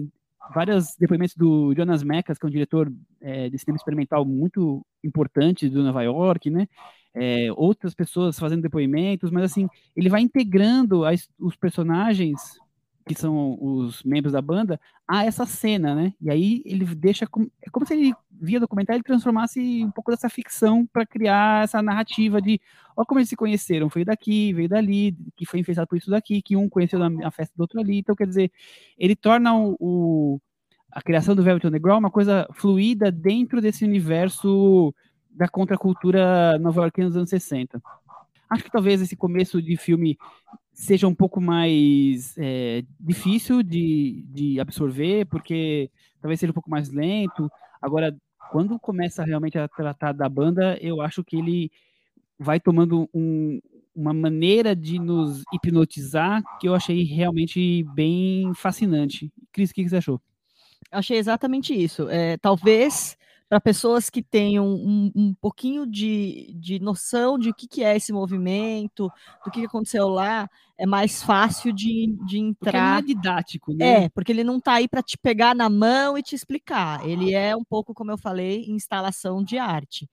S2: vários depoimentos do Jonas Mekas, que é um diretor é, de cinema experimental muito importante do Nova York, né? É, outras pessoas fazendo depoimentos, mas assim, ele vai integrando as, os personagens que são os membros da banda, a essa cena, né? E aí ele deixa como, é como se ele via documentário ele transformasse um pouco dessa ficção para criar essa narrativa de, ó como eles se conheceram, foi daqui, veio dali, que foi infestado por isso daqui, que um conheceu na festa do outro ali. Então, quer dizer, ele torna o, o a criação do Velvet Underground uma coisa fluida dentro desse universo da contracultura nova-iorquina dos anos 60. Acho que talvez esse começo de filme seja um pouco mais é, difícil de, de absorver, porque talvez seja um pouco mais lento. Agora, quando começa realmente a tratar da banda, eu acho que ele vai tomando um, uma maneira de nos hipnotizar que eu achei realmente bem fascinante. Cris, o que você achou?
S3: Achei exatamente isso. É, talvez para pessoas que tenham um, um pouquinho de, de noção de o que, que é esse movimento, do que, que aconteceu lá, é mais fácil de, de entrar. Porque não
S2: é didático, né?
S3: É, porque ele não está aí para te pegar na mão e te explicar. Ele é um pouco, como eu falei, instalação de arte.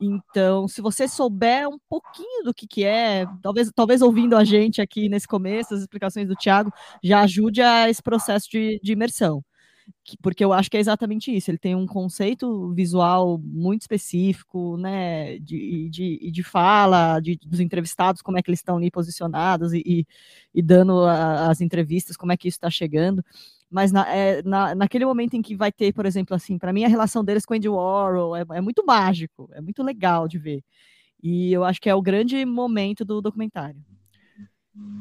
S3: Então, se você souber um pouquinho do que, que é, talvez, talvez ouvindo a gente aqui nesse começo, as explicações do Tiago, já ajude a esse processo de, de imersão porque eu acho que é exatamente isso. Ele tem um conceito visual muito específico, né, de, de, de fala, de, dos entrevistados, como é que eles estão ali posicionados e, e, e dando a, as entrevistas, como é que isso está chegando. Mas na, é, na, naquele momento em que vai ter, por exemplo, assim, para mim a relação deles com Andy Warhol é, é muito mágico, é muito legal de ver. E eu acho que é o grande momento do documentário.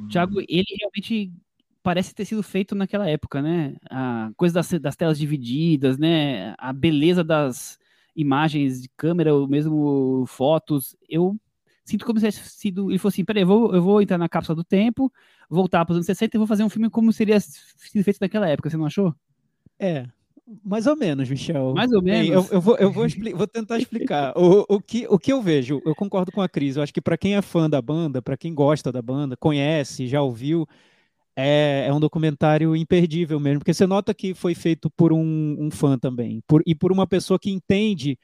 S2: Tiago, ele realmente parece ter sido feito naquela época, né? A coisa das, das telas divididas, né? A beleza das imagens de câmera, ou mesmo fotos. Eu sinto como se tivesse sido. Ele falou assim: peraí, eu vou, eu vou entrar na cápsula do tempo, voltar para os anos 60 e vou fazer um filme como seria sido feito naquela época. Você não achou?
S4: É, mais ou menos, Michel.
S2: Mais ou menos.
S4: Eu, eu, vou, eu vou, vou, tentar explicar. o, o, que, o que eu vejo, eu concordo com a Cris. Eu acho que para quem é fã da banda, para quem gosta da banda, conhece, já ouviu, é, é, um documentário imperdível mesmo, porque você nota que foi feito por um, um fã também, por, e por uma pessoa que entende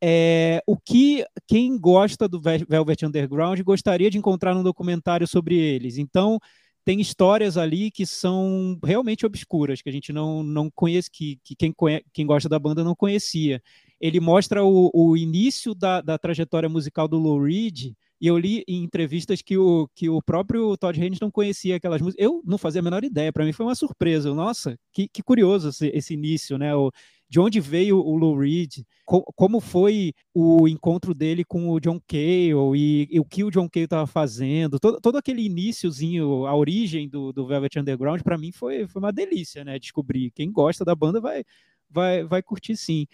S4: é, o que quem gosta do Velvet Underground gostaria de encontrar num documentário sobre eles. Então, tem histórias ali que são realmente obscuras, que a gente não, não conhece, que, que quem, conhece, quem gosta da banda não conhecia. Ele mostra o, o início da, da trajetória musical do Lou Reed, e eu li em entrevistas que o, que o próprio Todd Haynes não conhecia aquelas músicas. Eu não fazia a menor ideia, para mim foi uma surpresa. Nossa, que, que curioso esse, esse, início, né? O, de onde veio o Lou Reed, co, como foi o encontro dele com o John Cale e, e o que o John Cale estava fazendo, todo, todo aquele iníciozinho, a origem do, do Velvet Underground, para mim foi, foi uma delícia, né? Descobrir. Quem gosta da banda vai, vai, vai curtir sim.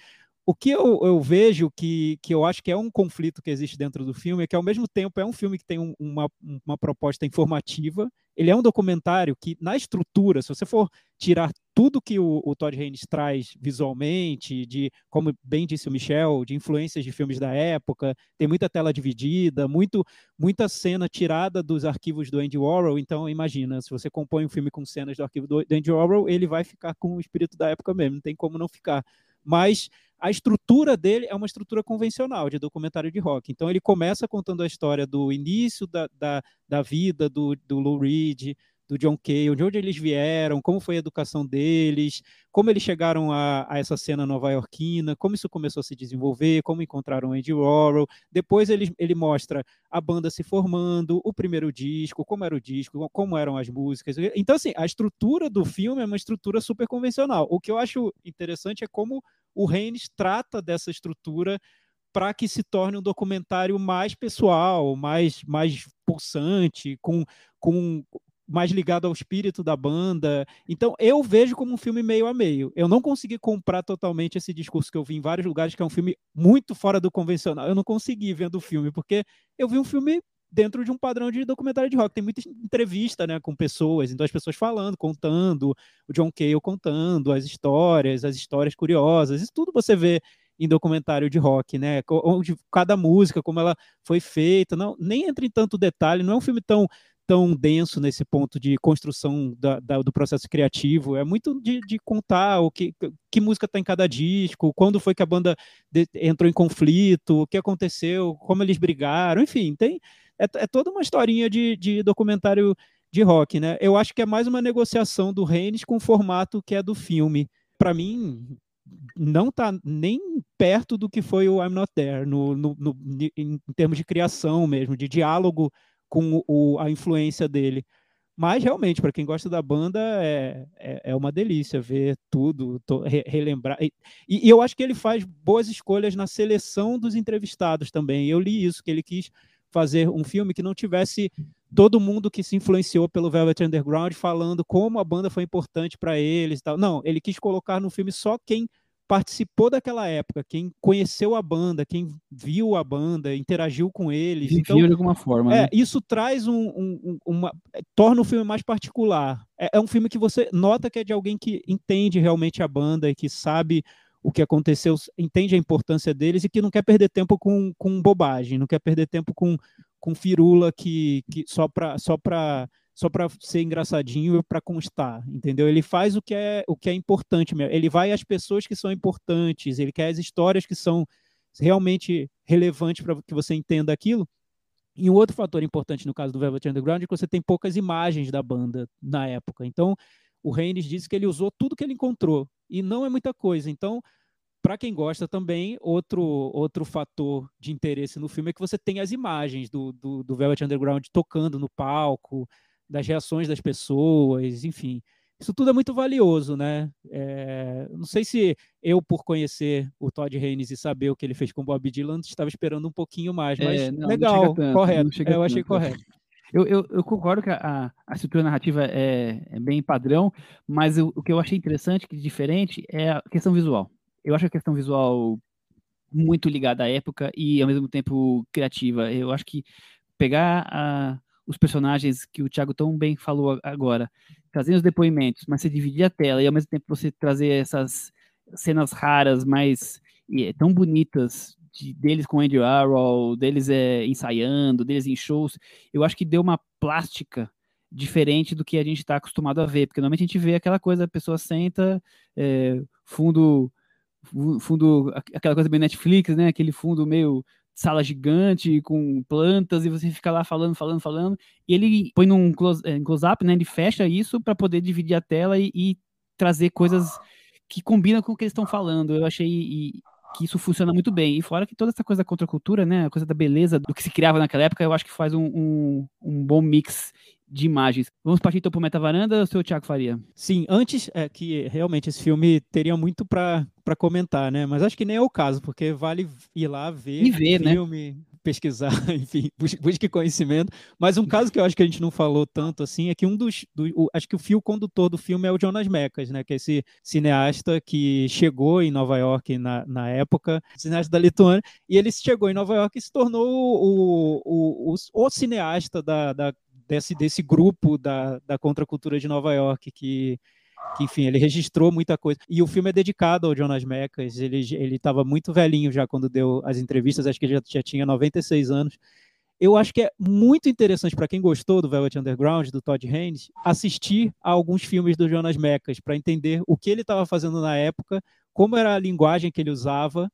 S4: O que eu, eu, vejo que, que eu acho que é um conflito que existe dentro do filme é que, ao mesmo tempo, é um filme que tem um, uma, uma proposta informativa. Ele é um documentário que, na estrutura, se você for tirar tudo que o, o Todd Haynes traz visualmente, de, como bem disse o Michel, de influências de filmes da época, tem muita tela dividida, muito, muita cena tirada dos arquivos do Andy Warhol. Então, imagina, se você compõe um filme com cenas do arquivo do, do Andy Warhol, ele vai ficar com o espírito da época mesmo, não tem como não ficar. Mas a estrutura dele é uma estrutura convencional de documentário de rock. Então ele começa contando a história do início da, da, da vida do, do Lou Reed, do John Cale, de onde eles vieram, como foi a educação deles, como eles chegaram a, a essa cena nova-iorquina, como isso começou a se desenvolver, como encontraram Andy Warhol. Depois ele, ele mostra a banda se formando, o primeiro disco, como era o disco, como eram as músicas. Então, assim, a estrutura do filme é uma estrutura super convencional. O que eu acho interessante é como o Reines trata dessa estrutura para que se torne um documentário mais pessoal, mais, mais pulsante, com, com mais ligado ao espírito da banda. Então, eu vejo como um filme meio a meio. Eu não consegui comprar totalmente esse discurso que eu vi em vários lugares, que é um filme muito fora do convencional. Eu não consegui vendo o filme, porque eu vi um filme dentro de um padrão de documentário de rock. Tem muita entrevista né, com pessoas, então as pessoas falando, contando, o John Cale contando as histórias, as histórias curiosas, isso tudo você vê em documentário de rock, né? Onde cada música, como ela foi feita, não, nem entra em tanto detalhe, não é um filme tão tão denso nesse ponto de construção da, da, do processo criativo. É muito de, de contar o que, que música está em cada disco, quando foi que a banda de, entrou em conflito, o que aconteceu, como eles brigaram, enfim, tem é, é toda uma historinha de, de documentário de rock, né? Eu acho que é mais uma negociação do Reines com o formato que é do filme. Para mim, não está nem perto do que foi o I'm Not There, no, no, no em, em, termos de criação mesmo, de diálogo com o, a influência dele. Mas realmente, para quem gosta da banda, é, é, é, uma delícia ver tudo, to, re, relembrar. E, e, eu acho que ele faz boas escolhas na seleção dos entrevistados também. Eu li isso, que ele quis fazer um filme que não tivesse todo mundo que se influenciou pelo Velvet Underground falando como a banda foi importante para eles e tal. Não, ele quis colocar no filme só quem participou daquela época, quem conheceu a banda, quem viu a banda, interagiu com eles.
S2: Viveu
S4: então,
S2: de alguma forma.
S4: é,
S2: né?
S4: isso traz um, um- uma. é, torna o filme mais particular. É, é um filme que você nota que é de alguém que entende realmente a banda e que sabe o que aconteceu, entende a importância deles e que não quer perder tempo com, com bobagem, não quer perder tempo com, com firula que, que só para só pra, só para ser engraçadinho e para constar, entendeu? Ele faz o que é o que é importante mesmo. Ele vai às pessoas que são importantes, ele quer as histórias que são realmente relevantes para que você entenda aquilo. E um outro fator importante no caso do Velvet Underground é que você tem poucas imagens da banda na época. Então, o Reines disse que ele usou tudo que ele encontrou e não é muita coisa. Então, para quem gosta também, outro outro fator de interesse no filme é que você tem as imagens do, do, do Velvet Underground tocando no palco, das reações das pessoas, enfim. Isso tudo é muito valioso, né? É, não sei se eu, por conhecer o Todd Haynes e saber o que ele fez com o Bob Dylan, estava esperando um pouquinho mais, mas
S2: É, não, não
S4: legal,
S2: chega tanto,
S4: correto.
S2: não
S4: É, eu achei
S2: tanto.
S4: correto.
S2: Eu, eu, eu concordo que a, a- estrutura narrativa é, é bem padrão, mas o, o que eu achei interessante, que diferente, é a questão visual. Eu acho a questão visual muito ligada à época e, ao mesmo tempo, criativa. Eu acho que pegar a- os personagens que o Thiago tão bem falou agora, trazendo os depoimentos, mas você dividir a tela e, ao mesmo tempo, você trazer essas cenas raras, mas é, tão bonitas, de- deles com Andy Warhol, deles é, ensaiando, deles em shows, eu acho que deu uma plástica diferente do que a gente está acostumado a ver, porque normalmente a gente vê aquela coisa, a pessoa senta, é, fundo, fu- fundo, aqu- aquela coisa bem Netflix, né, aquele fundo meio sala gigante com plantas e você fica lá falando, falando, falando, e ele põe num close, é, close-up, né, ele fecha isso para poder dividir a tela e, e trazer coisas que combinam com o que eles estão falando. Eu achei e- que isso funciona muito bem. E fora que toda essa coisa da contracultura, né, a coisa da beleza do que se criava naquela época, eu acho que faz um, um, um bom mix de imagens. Vamos partir então Metavaranda, o seu Thiago Faria?
S4: Sim, antes é que realmente esse filme teria muito para comentar, né? Mas acho que nem é o caso, porque vale ir lá ver
S2: E ver,
S4: o
S2: né?
S4: Pesquisar, enfim, bus- busque conhecimento. Mas um caso que eu acho que a gente não falou tanto assim é que um dos, do- o- acho que o fio condutor do filme é o Jonas Mekas, né? Que é esse cineasta que chegou em Nova York na, na época, cineasta da Lituânia, e ele chegou em Nova York e se tornou o, o, o, o cineasta da, da- desse, desse grupo da, da contracultura de Nova York que que enfim, ele registrou muita coisa. E o filme é dedicado ao Jonas Mekas. Ele estava muito velhinho já quando deu as entrevistas, acho que ele já, já tinha 96 anos. Eu acho que é muito interessante para quem gostou do Velvet Underground, do Todd Haynes, assistir a alguns filmes do Jonas Mekas para entender o que ele estava fazendo na época, como era a linguagem que ele usava.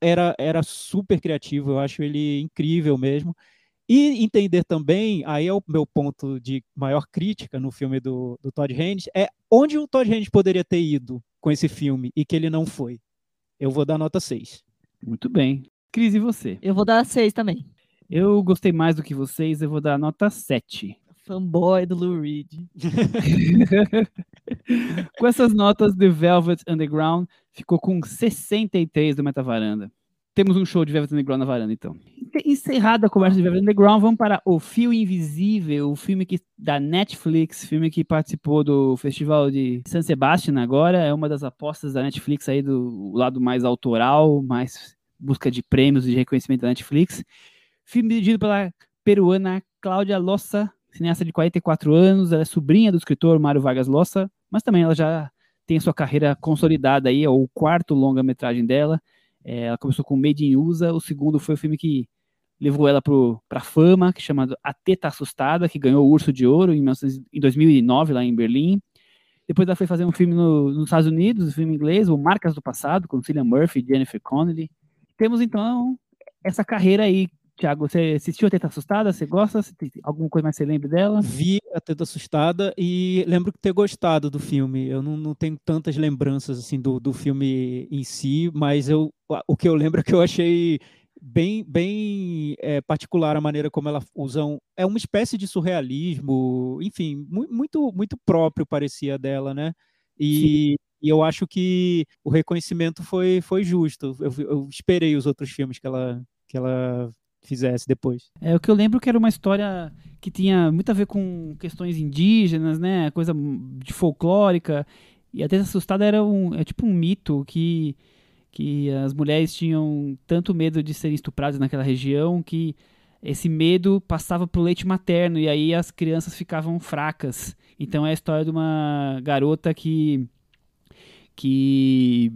S4: Era, era super criativo, eu acho ele incrível mesmo. E entender também, aí é o meu ponto de maior crítica no filme do, do Todd Haynes, é onde o Todd Haynes poderia ter ido com esse filme e que ele não foi. Eu vou dar nota 6.
S2: Muito bem. Cris, e você?
S3: Eu vou dar seis também.
S2: Eu gostei mais do que vocês, eu vou dar nota 7.
S3: Fanboy do Lou Reed.
S2: com essas notas, The Velvet Underground ficou com 63 do Metavaranda. Temos um show de Velvet Underground na varanda, então. Encerrada a conversa de Velvet Underground, vamos para O Fio Invisível, o filme que, da Netflix, filme que participou do Festival de San Sebastian agora, é uma das apostas da Netflix aí do lado mais autoral, mais busca de prêmios e de reconhecimento da Netflix. Filme dirigido pela peruana Cláudia Lossa, cineasta de 44 anos, ela é sobrinha do escritor Mário Vargas Llosa, mas também ela já tem sua carreira consolidada aí, é o quarto longa-metragem dela. É, ela começou com Made in USA, o segundo foi o filme que levou ela para fama, que chama A Teta Assustada, que ganhou o Urso de Ouro em, 19, em 2009 lá em Berlim. Depois ela foi fazer um filme no, nos Estados Unidos, um filme inglês, o Marcas do Passado, com Cillian Murphy e Jennifer Connelly. Temos então essa carreira aí Tiago, você assistiu a Teta Assustada? Você gosta? Você tem alguma coisa mais que você lembra dela?
S4: Vi a Teta Assustada e lembro de ter gostado do filme. Eu não, não tenho tantas lembranças assim do, do filme em si, mas eu, o que eu lembro é que eu achei bem, bem é, particular a maneira como ela usam. É uma espécie de surrealismo, enfim, muito, muito próprio parecia dela, né? E, e eu acho que o reconhecimento foi, foi justo. Eu, eu esperei os outros filmes que ela, que ela fizesse depois.
S2: É o que eu lembro que era uma história que tinha muito a ver com questões indígenas, né? Coisa de folclórica. E até assustada era um, é tipo um mito que que as mulheres tinham tanto medo de serem estupradas naquela região que esse medo passava para o leite materno e aí as crianças ficavam fracas. Então é a história de uma garota que que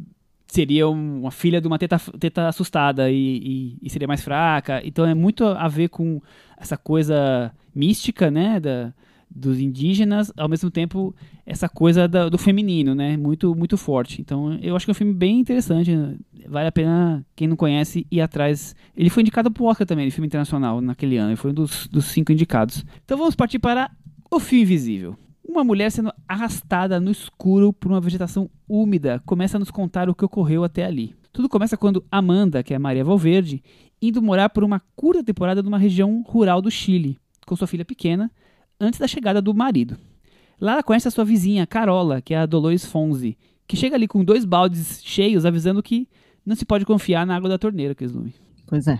S2: seria uma filha de uma teta, teta assustada e, e, e, seria mais fraca. Então é muito a ver com essa coisa mística, né, da, dos indígenas, ao mesmo tempo essa coisa da, do feminino, né, muito muito forte. Então eu acho que é um filme bem interessante, vale a pena quem não conhece ir atrás. Ele foi indicado para o Oscar também, filme internacional naquele ano, ele foi um dos, dos cinco indicados. Então vamos partir para O Fio Invisível. Uma mulher sendo arrastada no escuro por uma vegetação úmida começa a nos contar o que ocorreu até ali. Tudo começa quando Amanda, que é Maria Valverde, indo morar por uma curta temporada numa região rural do Chile, com sua filha pequena, antes da chegada do marido. Lá ela conhece a sua vizinha, Carola, que é a Dolores Fonzi, que chega ali com dois baldes cheios avisando que não se pode confiar na água da torneira, Keslume.
S3: Pois é.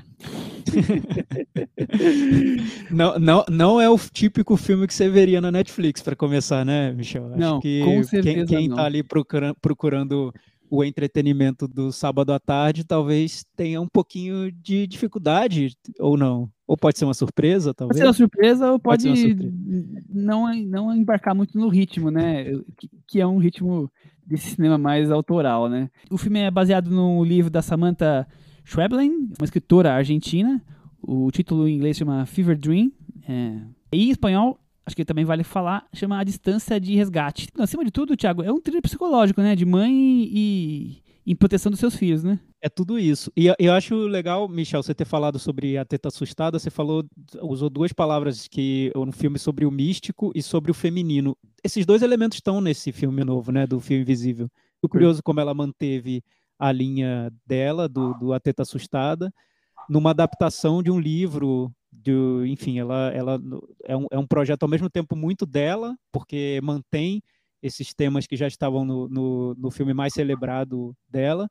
S4: não, não, não é o típico filme que você veria na Netflix, para começar, né, Michel?
S2: Acho não, que com certeza
S4: quem, quem
S2: não.
S4: tá ali procurando, procurando o entretenimento do sábado à tarde talvez tenha um pouquinho de dificuldade, ou não? Ou pode ser uma surpresa, talvez?
S2: Pode ser uma surpresa ou pode, pode surpresa. Não, não embarcar muito no ritmo, né? Que, que, é um ritmo desse cinema mais autoral, né? O filme é baseado no livro da Samantha Schweblin, uma escritora argentina. O título em inglês chama Fever Dream. É... E em espanhol, acho que também vale falar, chama A Distância de Resgate. Acima de tudo, Thiago, é um thriller psicológico, né? De mãe e em proteção dos seus filhos, né?
S4: É tudo isso. E eu acho legal, Michel, você ter falado sobre a teta assustada. Você falou, usou duas palavras que no filme sobre o místico e sobre o feminino. Esses dois elementos estão nesse filme novo, né? Do filme Invisível. O curioso como ela manteve a linha dela, do, do A Teta Assustada, numa adaptação de um livro, de, enfim, ela, ela é, um, é um projeto ao mesmo tempo muito dela, porque mantém esses temas que já estavam no, no, no filme mais celebrado dela,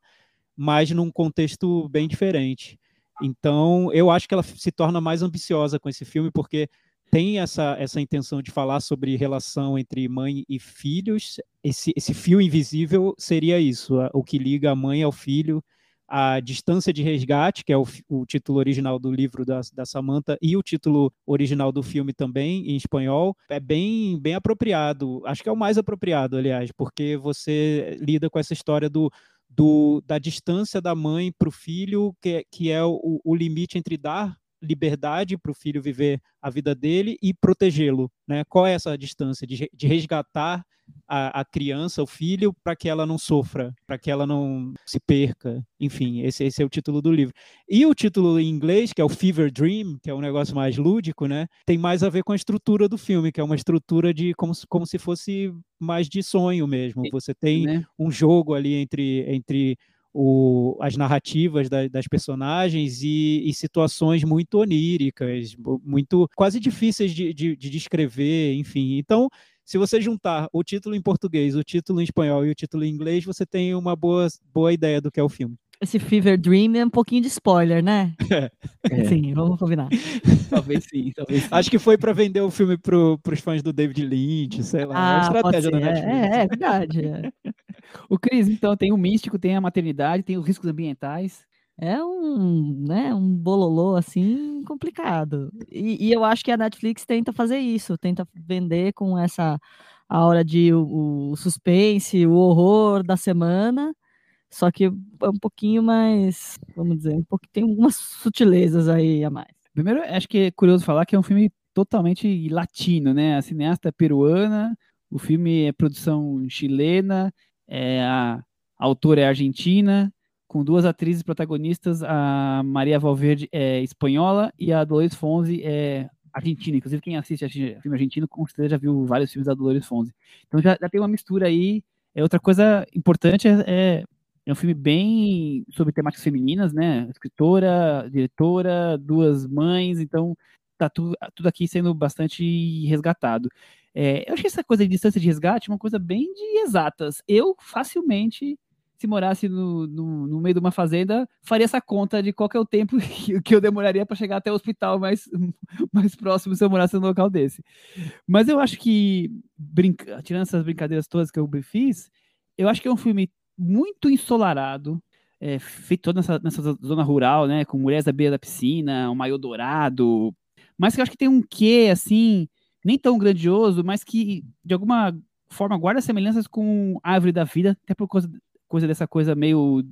S4: mas num contexto bem diferente. Então, eu acho que ela se torna mais ambiciosa com esse filme, porque tem essa, essa intenção de falar sobre relação entre mãe e filhos. Esse, esse fio invisível seria isso, o que liga a mãe ao filho, a distância de resgate, que é o, o título original do livro da, da Samantha, e o título original do filme também, em espanhol, é bem, bem apropriado. Acho que é o mais apropriado, aliás, porque você lida com essa história do, do, da distância da mãe para o filho, que, é, que é o, o limite entre dar liberdade para o filho viver a vida dele e protegê-lo. Né? Qual é essa distância de, de resgatar a, a, criança, o filho, para que ela não sofra, para que ela não se perca. Enfim, esse, esse, é o título do livro. E o título em inglês, que é o Fever Dream, que é um negócio mais lúdico, né? tem mais a ver com a estrutura do filme, que é uma estrutura de como, como se fosse mais de sonho mesmo. Você tem né? um jogo ali entre, entre o, as narrativas da, das personagens e, e, situações muito oníricas, muito quase difíceis de, de, de, descrever, enfim. Então, se você juntar o título em português, o título em espanhol e o título em inglês, você tem uma boa, boa ideia do que é o filme.
S3: Esse Fever Dream é um pouquinho de spoiler, né?
S2: É.
S3: Sim, vamos combinar.
S2: talvez sim, talvez sim.
S4: Acho que foi para vender o filme para os fãs do David Lynch, sei lá.
S3: Ah, é uma estratégia da Netflix. É, é verdade. É.
S2: O Cris, então, tem o místico, tem a maternidade, tem os riscos ambientais.
S3: É um, né, um bololô assim complicado. E, e, eu acho que a Netflix tenta fazer isso, tenta vender com essa aura de o, o suspense, o horror da semana, só que é um pouquinho mais, vamos dizer, um pouquinho, tem algumas sutilezas aí a mais.
S2: Primeiro, acho que é curioso falar que é um filme totalmente latino, né? A cineasta é peruana, o filme é produção chilena é, a, autora é argentina, com duas atrizes protagonistas, a Maria Valverde é espanhola e a Dolores Fonzi é argentina. Inclusive, quem assiste a filme argentino com certeza já viu vários filmes da Dolores Fonzi. Então já, já tem uma mistura aí. É, outra coisa importante é, é, é um filme bem sobre temáticas femininas, né? Escritora, diretora, duas mães, então tá tudo, tudo aqui sendo bastante resgatado. É, eu acho que essa coisa de distância de resgate é uma coisa bem de exatas. Eu facilmente, se morasse no, no, no, meio de uma fazenda, faria essa conta de qual é o tempo que eu demoraria para chegar até o hospital mais, mais próximo se eu morasse num local desse. Mas eu acho que, brinca, tirando essas brincadeiras todas que eu fiz, eu acho que é um filme muito ensolarado, é, feito toda nessa, nessa zona rural, né, com mulheres à beira da piscina, um maiô dourado, mas que eu acho que tem um quê, assim, nem tão grandioso, mas que, de alguma forma, guarda semelhanças com Árvore da Vida, até por causa, coisa dessa coisa meio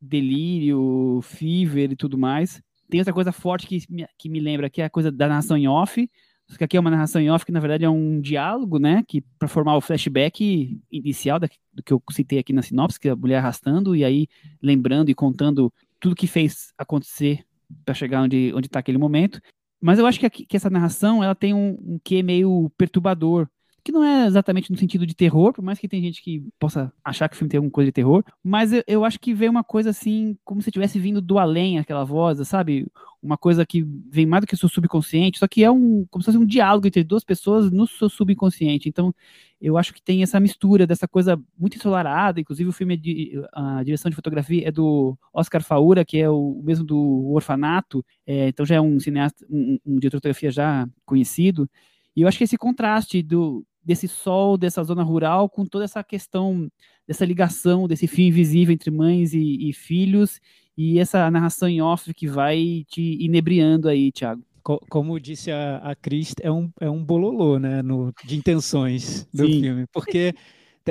S2: delírio, fever e tudo mais. Tem outra coisa forte que que me lembra, que é a coisa da narração em off, só que aqui é uma narração em off que, na verdade, é um diálogo, né? Que para formar o flashback inicial da, do que eu citei aqui na sinopse, que é a mulher arrastando e aí lembrando e contando tudo que fez acontecer para chegar onde onde está aquele momento. Mas eu acho que, aqui, que essa narração ela tem um, um quê meio perturbador, que não é exatamente no sentido de terror, por mais que tem gente que possa achar que o filme tem alguma coisa de terror, mas eu, eu acho que vem uma coisa assim, como se tivesse vindo do além aquela voz, sabe? Uma coisa que vem mais do que o seu subconsciente, só que é um, como se fosse um diálogo entre duas pessoas no seu subconsciente. Então, eu acho que tem essa mistura dessa coisa muito ensolarada, inclusive o filme, é de, a direção de fotografia é do Oscar Faura, que é o mesmo do Orfanato, é, então já é um cineasta, um, um diretor de fotografia já conhecido, e eu acho que esse contraste do, desse sol, dessa zona rural, com toda essa questão dessa ligação, desse fio invisível entre mães e, e filhos, e essa narração em off que vai te inebriando aí, Thiago.
S4: Como disse a, a Cris, é um, é um bololô, né, no, de intenções do Sim. filme, porque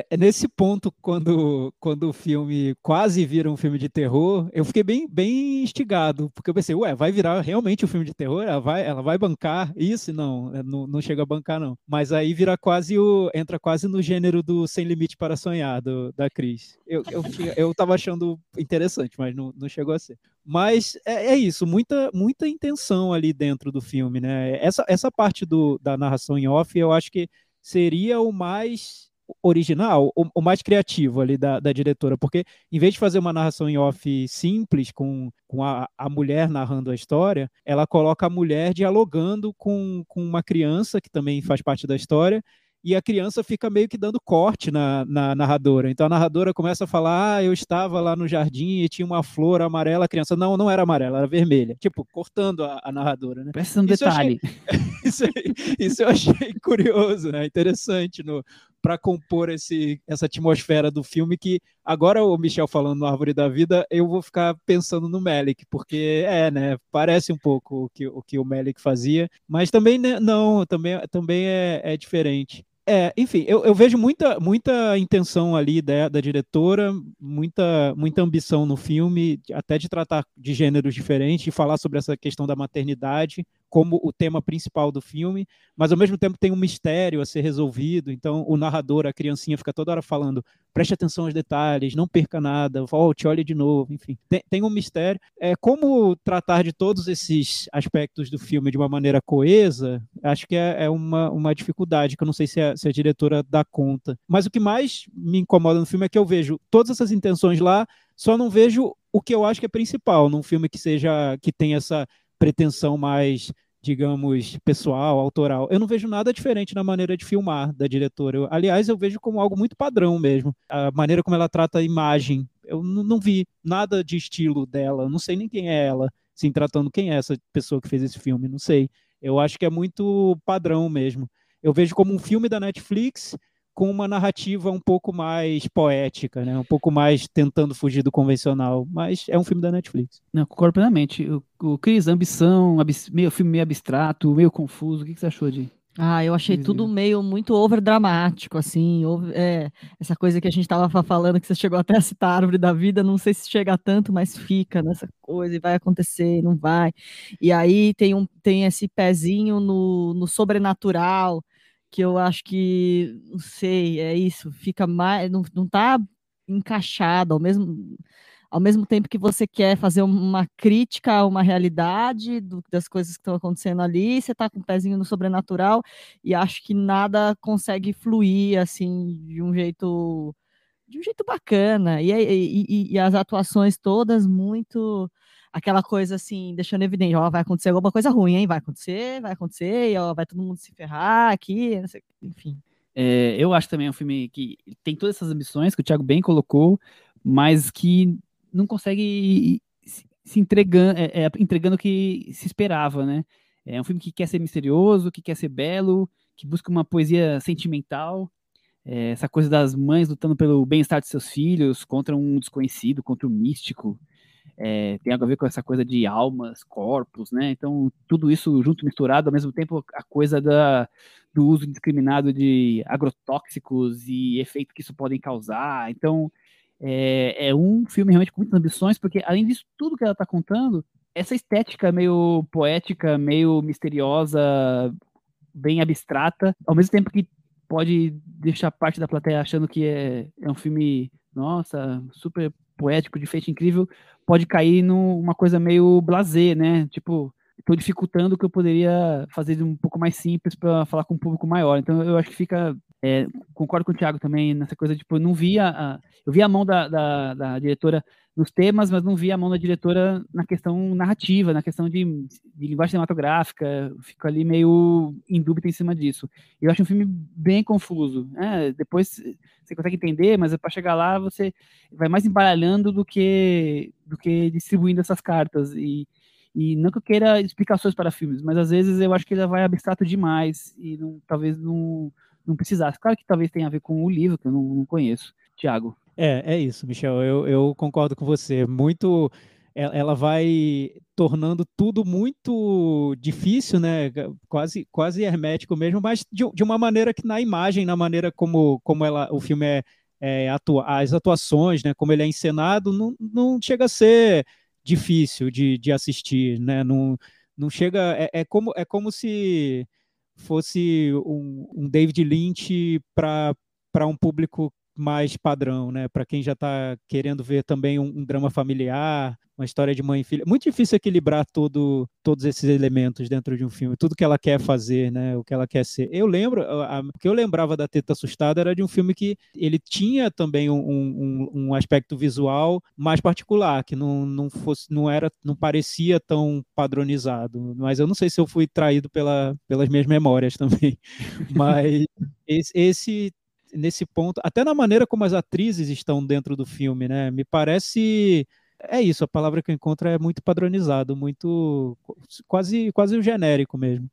S4: é nesse ponto, quando, quando o filme quase vira um filme de terror, eu fiquei bem, bem instigado, porque eu pensei, ué, vai virar realmente um filme de terror? Ela vai, ela vai bancar isso? Não, é, não, não chega a bancar, não. Mas aí vira quase o. entra quase no gênero do Sem Limite para Sonhar, do, da Cris. Eu, eu, eu tava achando interessante, mas não, não chegou a ser. Mas é, é, isso, muita, muita intenção ali dentro do filme, né? Essa, essa parte do, da narração em off, eu acho que seria o mais original, o, o, mais criativo ali da, da diretora, porque em vez de fazer uma narração em off simples, com, com a, a mulher narrando a história, ela coloca a mulher dialogando com, com uma criança, que também faz parte da história, e a criança fica meio que dando corte na, na narradora. Então a narradora começa a falar: Ah, eu estava lá no jardim e tinha uma flor amarela. A criança, não, não era amarela, era vermelha. Tipo, cortando a, a narradora, né?
S2: Parece um isso detalhe.
S4: Eu achei, isso, isso, eu achei curioso, né? Interessante no, para compor esse, essa atmosfera do filme que agora o Michel falando no Árvore da Vida, eu vou ficar pensando no Melick, porque é, né, parece um pouco o que o, que o Melick fazia, mas também né, não, também, também é, é diferente. É, enfim, eu, eu, vejo muita, muita intenção ali da, da, diretora, muita, muita ambição no filme, até de tratar de gêneros diferentes, de falar sobre essa questão da maternidade, como o tema principal do filme, mas ao mesmo tempo tem um mistério a ser resolvido. Então, o narrador, a criancinha, fica toda hora falando: preste atenção aos detalhes, não perca nada, volte, olhe de novo. Enfim, tem, tem um mistério. É, como tratar de todos esses aspectos do filme de uma maneira coesa, acho que é, é uma, uma dificuldade, que eu não sei se a, se a diretora dá conta. Mas o que mais me incomoda no filme é que eu vejo todas essas intenções lá, só não vejo o que eu acho que é principal num filme que seja que tem essa pretensão mais digamos, pessoal, autoral. Eu não vejo nada diferente na maneira de filmar da diretora. Eu, aliás, eu vejo como algo muito padrão mesmo. A maneira como ela trata a imagem. Eu não vi nada de estilo dela. não sei nem quem é ela, se tratando quem é essa pessoa que fez esse filme. Não sei. Eu acho que é muito padrão mesmo. Eu vejo como um filme da Netflix com uma narrativa um pouco mais poética, né? Um pouco mais tentando fugir do convencional, mas é um filme da Netflix.
S2: Não, concordo plenamente. O, o Cris, ambição, abs, meio filme meio abstrato, meio confuso. O que, que você achou de?
S3: Ah, eu achei tudo meio muito overdramático, assim, over, é, essa coisa que a gente estava falando, que você chegou até a citar a árvore da vida, não sei se chega tanto, mas fica nessa coisa, e vai acontecer, não vai. E aí tem, um, tem esse pezinho no, no sobrenatural, que eu acho que, não sei, é isso, fica mais, não, não tá encaixado ao mesmo, ao mesmo tempo que você quer fazer uma crítica a uma realidade do, das coisas que estão acontecendo ali, você tá com o pezinho no sobrenatural e acho que nada consegue fluir assim de um jeito de um jeito bacana. E, e, e, e as atuações todas muito aquela coisa assim, deixando evidente, ó, vai acontecer alguma coisa ruim, hein? Vai acontecer, vai acontecer, e ó, vai todo mundo se ferrar aqui, enfim.
S2: É, eu acho também um filme que tem todas essas ambições que o Thiago bem colocou, mas que não consegue se entregando, é, é, entregando o que se esperava, né? É um filme que quer ser misterioso, que quer ser belo, que busca uma poesia sentimental, é, essa coisa das mães lutando pelo bem-estar de seus filhos contra um desconhecido, contra um místico. É, tem algo a ver com essa coisa de almas, corpos, né? Então, tudo isso junto, misturado, ao mesmo tempo, a coisa da, do uso indiscriminado de agrotóxicos e efeito que isso podem causar. Então, é, é um filme realmente com muitas ambições, porque além disso tudo que ela está contando, essa estética meio poética, meio misteriosa, bem abstrata, ao mesmo tempo que pode deixar parte da plateia achando que é, é um filme, nossa, super poético, de feito incrível, pode cair numa coisa meio blasé, né? Tipo, estou dificultando o que eu poderia fazer de um pouco mais simples para falar com um público maior. Então eu acho que fica. É, concordo com o Thiago também nessa coisa, tipo, não via. A, eu vi a mão da, da, da, diretora nos temas, mas não vi a mão da diretora na questão narrativa, na questão de, de linguagem cinematográfica. Fico ali meio em dúvida em cima disso. Eu acho um filme bem confuso. Né? Depois você consegue entender, mas para chegar lá você vai mais embaralhando do que, do que distribuindo essas cartas. E e não que eu queira explicações para filmes, mas às vezes eu acho que ele vai abstrato demais e não, talvez não, não precisasse. Claro que talvez tenha a ver com o livro, que eu não, não conheço. Tiago.
S4: É, é isso, Michel. Eu, eu concordo com você. Muito ela vai tornando tudo muito difícil, né? Quase, quase hermético mesmo, mas de, de uma maneira que na imagem, na maneira como, como ela, o filme é, é atua, as atuações, né? Como ele é encenado, não, não chega a ser difícil de, de assistir, né? Não, não chega. É, é como, é como se fosse um, um David Lynch para um público mais padrão, né? Para quem já está querendo ver também um, um, drama familiar, uma história de mãe e filha. Muito difícil equilibrar todo, todos esses elementos dentro de um filme, tudo que ela quer fazer, né? O que ela quer ser. Eu lembro, o que eu lembrava da Teta Assustada era de um filme que ele tinha também um, um, um aspecto visual mais particular, que não, não fosse, não era, não parecia tão padronizado. Mas eu não sei se eu fui traído pela, pelas minhas memórias também. Mas esse, esse nesse ponto, até na maneira como as atrizes estão dentro do filme, né? Me parece é isso, a palavra que eu encontro é muito padronizado, muito quase quase o genérico mesmo.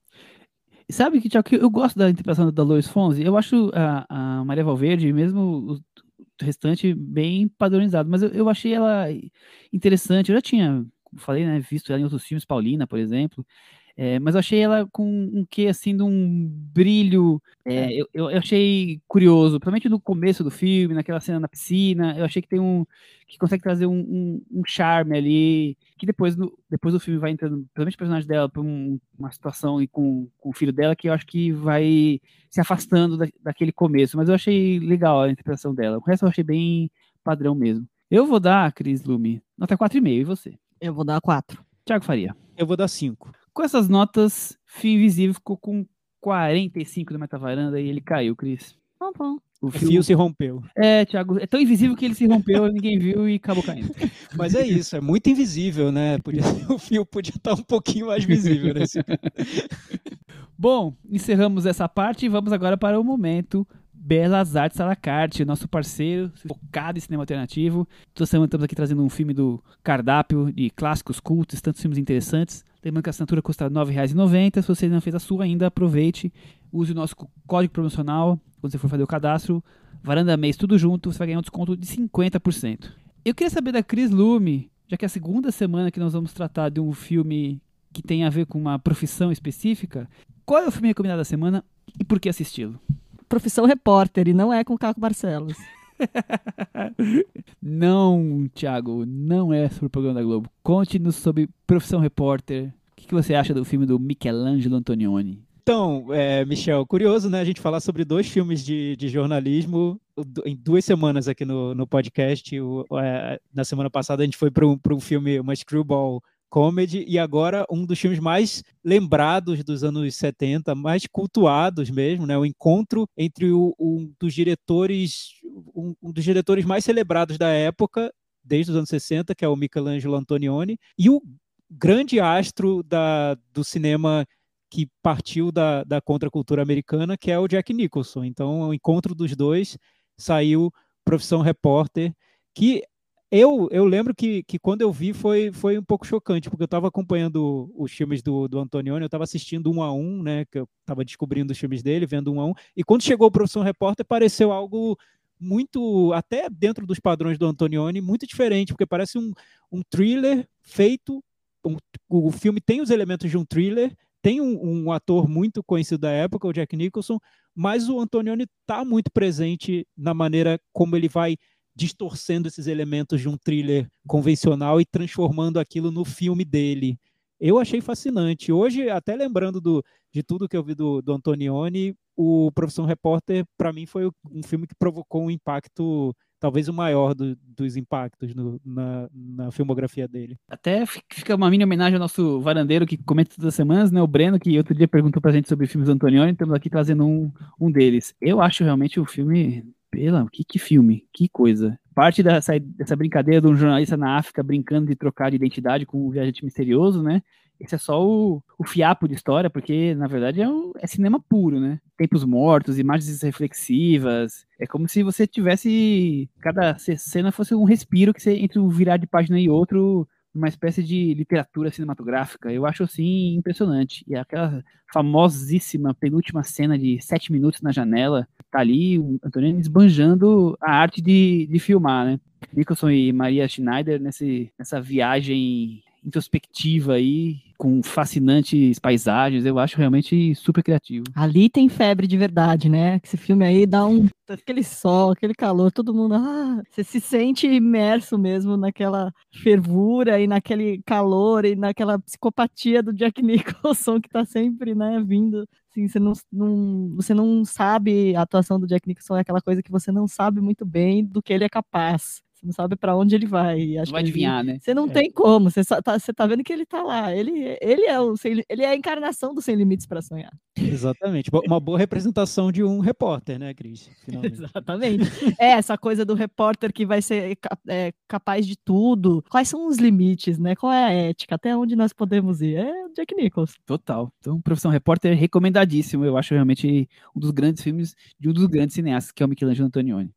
S2: Sabe que, Tiago, eu gosto da interpretação da Lois Fonzi. Eu acho a, a Maria Valverde, mesmo o restante, bem padronizado. Mas eu, eu achei ela interessante. Eu já tinha, como falei, né, visto ela em outros filmes, Paulina, por exemplo. É, mas eu achei ela com um quê, assim, de um brilho. É, eu, eu, achei curioso, principalmente no começo do filme, naquela cena na piscina. Eu achei que tem um. que consegue trazer um, um, um charme ali. Que depois, no, depois do filme vai entrando, principalmente o personagem dela, para um, uma situação e com, com o filho dela, que eu acho que vai se afastando da, daquele começo. Mas eu achei legal a interpretação dela. O resto eu achei bem padrão mesmo. Eu vou dar, Cris Lume, nota 4,5. E você?
S3: Eu vou dar 4.
S2: Tiago Faria.
S4: Eu vou dar 5.
S2: Com essas notas, Fio Invisível ficou com 45 no metavaranda e ele caiu, Cris.
S3: Tá bom.
S4: O, o fio... se rompeu.
S2: É, Thiago, é tão invisível que ele se rompeu, ninguém viu e acabou caindo.
S4: Mas é isso, é muito invisível, né? Podia, o fio podia estar um pouquinho mais visível nesse.
S2: Bom, encerramos essa parte e vamos agora para o momento Belas Artes à la carte, nosso parceiro focado em cinema alternativo. Toda semana estamos aqui trazendo um filme do cardápio de clássicos cultos, tantos filmes interessantes. Lembrando que a assinatura custa R$ 9,90. Se você não fez a sua ainda, aproveite. Use o nosso código promocional quando você for fazer o cadastro. Varanda Mês, tudo junto, você vai ganhar um desconto de 50%. Eu queria saber da Cris Lume, já que é a segunda semana que nós vamos tratar de um filme que tem a ver com uma profissão específica, qual é o filme recomendado da semana e por que assisti-lo?
S3: Profissão repórter e não é com Caco Barcelos.
S2: não, Thiago, não é sobre o programa da Globo. Conte-nos sobre Profissão Repórter. O que, que, você acha do filme do Michelangelo Antonioni?
S4: Então, é, Michel, curioso, né? A gente falar sobre dois filmes de, de jornalismo em duas semanas aqui no, no podcast. O, é, na semana passada a gente foi para um, um filme, uma screwball comedy e agora um dos filmes mais lembrados dos anos 70, mais cultuados mesmo, né? O encontro entre o, um dos diretores, um, um dos diretores mais celebrados da época, desde os anos 60, que é o Michelangelo Antonioni, e o grande astro da, do cinema que partiu da, da contracultura americana, que é o Jack Nicholson. Então, o encontro dos dois saiu Profissão Repórter, que Eu, eu lembro que, que quando eu vi foi, foi um pouco chocante, porque eu estava acompanhando os filmes do, do Antonioni, eu estava assistindo um a um, né? Que eu estava descobrindo os filmes dele, vendo um a um, e quando chegou o Profissão Repórter, pareceu algo muito, até dentro dos padrões do Antonioni, muito diferente, porque parece um, um thriller feito. Um, o filme tem os elementos de um thriller, tem um, um, ator muito conhecido da época, o Jack Nicholson, mas o Antonioni está muito presente na maneira como ele vai distorcendo esses elementos de um thriller convencional e transformando aquilo no filme dele. Eu achei fascinante. Hoje, até lembrando do, de tudo que eu vi do, do Antonioni, o Profissão Repórter, para mim, foi um filme que provocou um impacto, talvez o maior do, dos impactos no, na, na, filmografia dele.
S2: Até fica uma mini homenagem ao nosso varandeiro que comenta todas as semanas, né? O Breno, que outro dia perguntou pra gente sobre filmes do Antonioni, estamos aqui trazendo um, um deles. Eu acho realmente o filme pela, que, que filme, que coisa. Parte dessa, dessa brincadeira de um jornalista na África brincando de trocar de identidade com um viajante misterioso, né? Esse é só o, o fiapo de história, porque na verdade é, um, é cinema puro, né? Tempos mortos, imagens reflexivas. É como se você tivesse. Cada cena fosse um respiro que você, entre um virar de página e outro, uma espécie de literatura cinematográfica. Eu acho assim impressionante. E aquela famosíssima penúltima cena de sete minutos na janela, tá ali o Antônio esbanjando a arte de, de filmar, né? Nicholson e Maria Schneider nesse, nessa viagem introspectiva aí, com fascinantes paisagens, eu acho realmente super criativo.
S3: Ali tem febre de verdade, né? Esse filme aí dá um aquele sol, aquele calor, todo mundo, ah, você se sente imerso mesmo naquela fervura e naquele calor e naquela psicopatia do Jack Nicholson que tá sempre, né, vindo Assim, você não, não, você não sabe, a atuação do Jack Nicholson é aquela coisa que você não sabe muito bem do que ele é capaz. Você não sabe para onde ele vai.
S2: Acho vai adivinhar,
S3: ele,
S2: né?
S3: Você não é. tem como. Você tá, você tá vendo que ele tá lá. Ele, ele, é o sem, ele é a encarnação do Sem Limites para Sonhar.
S4: Exatamente. Uma boa representação de um repórter, né, Cris?
S3: Exatamente. é, essa coisa do repórter que vai ser é, capaz de tudo. Quais são os limites, né? Qual é a ética? Até onde nós podemos ir? É o Jack Nicholson.
S2: Total. Então, Profissão Repórter recomendadíssimo. Eu acho realmente um dos grandes filmes de um dos grandes cineastas, que é o Michelangelo Antonioni.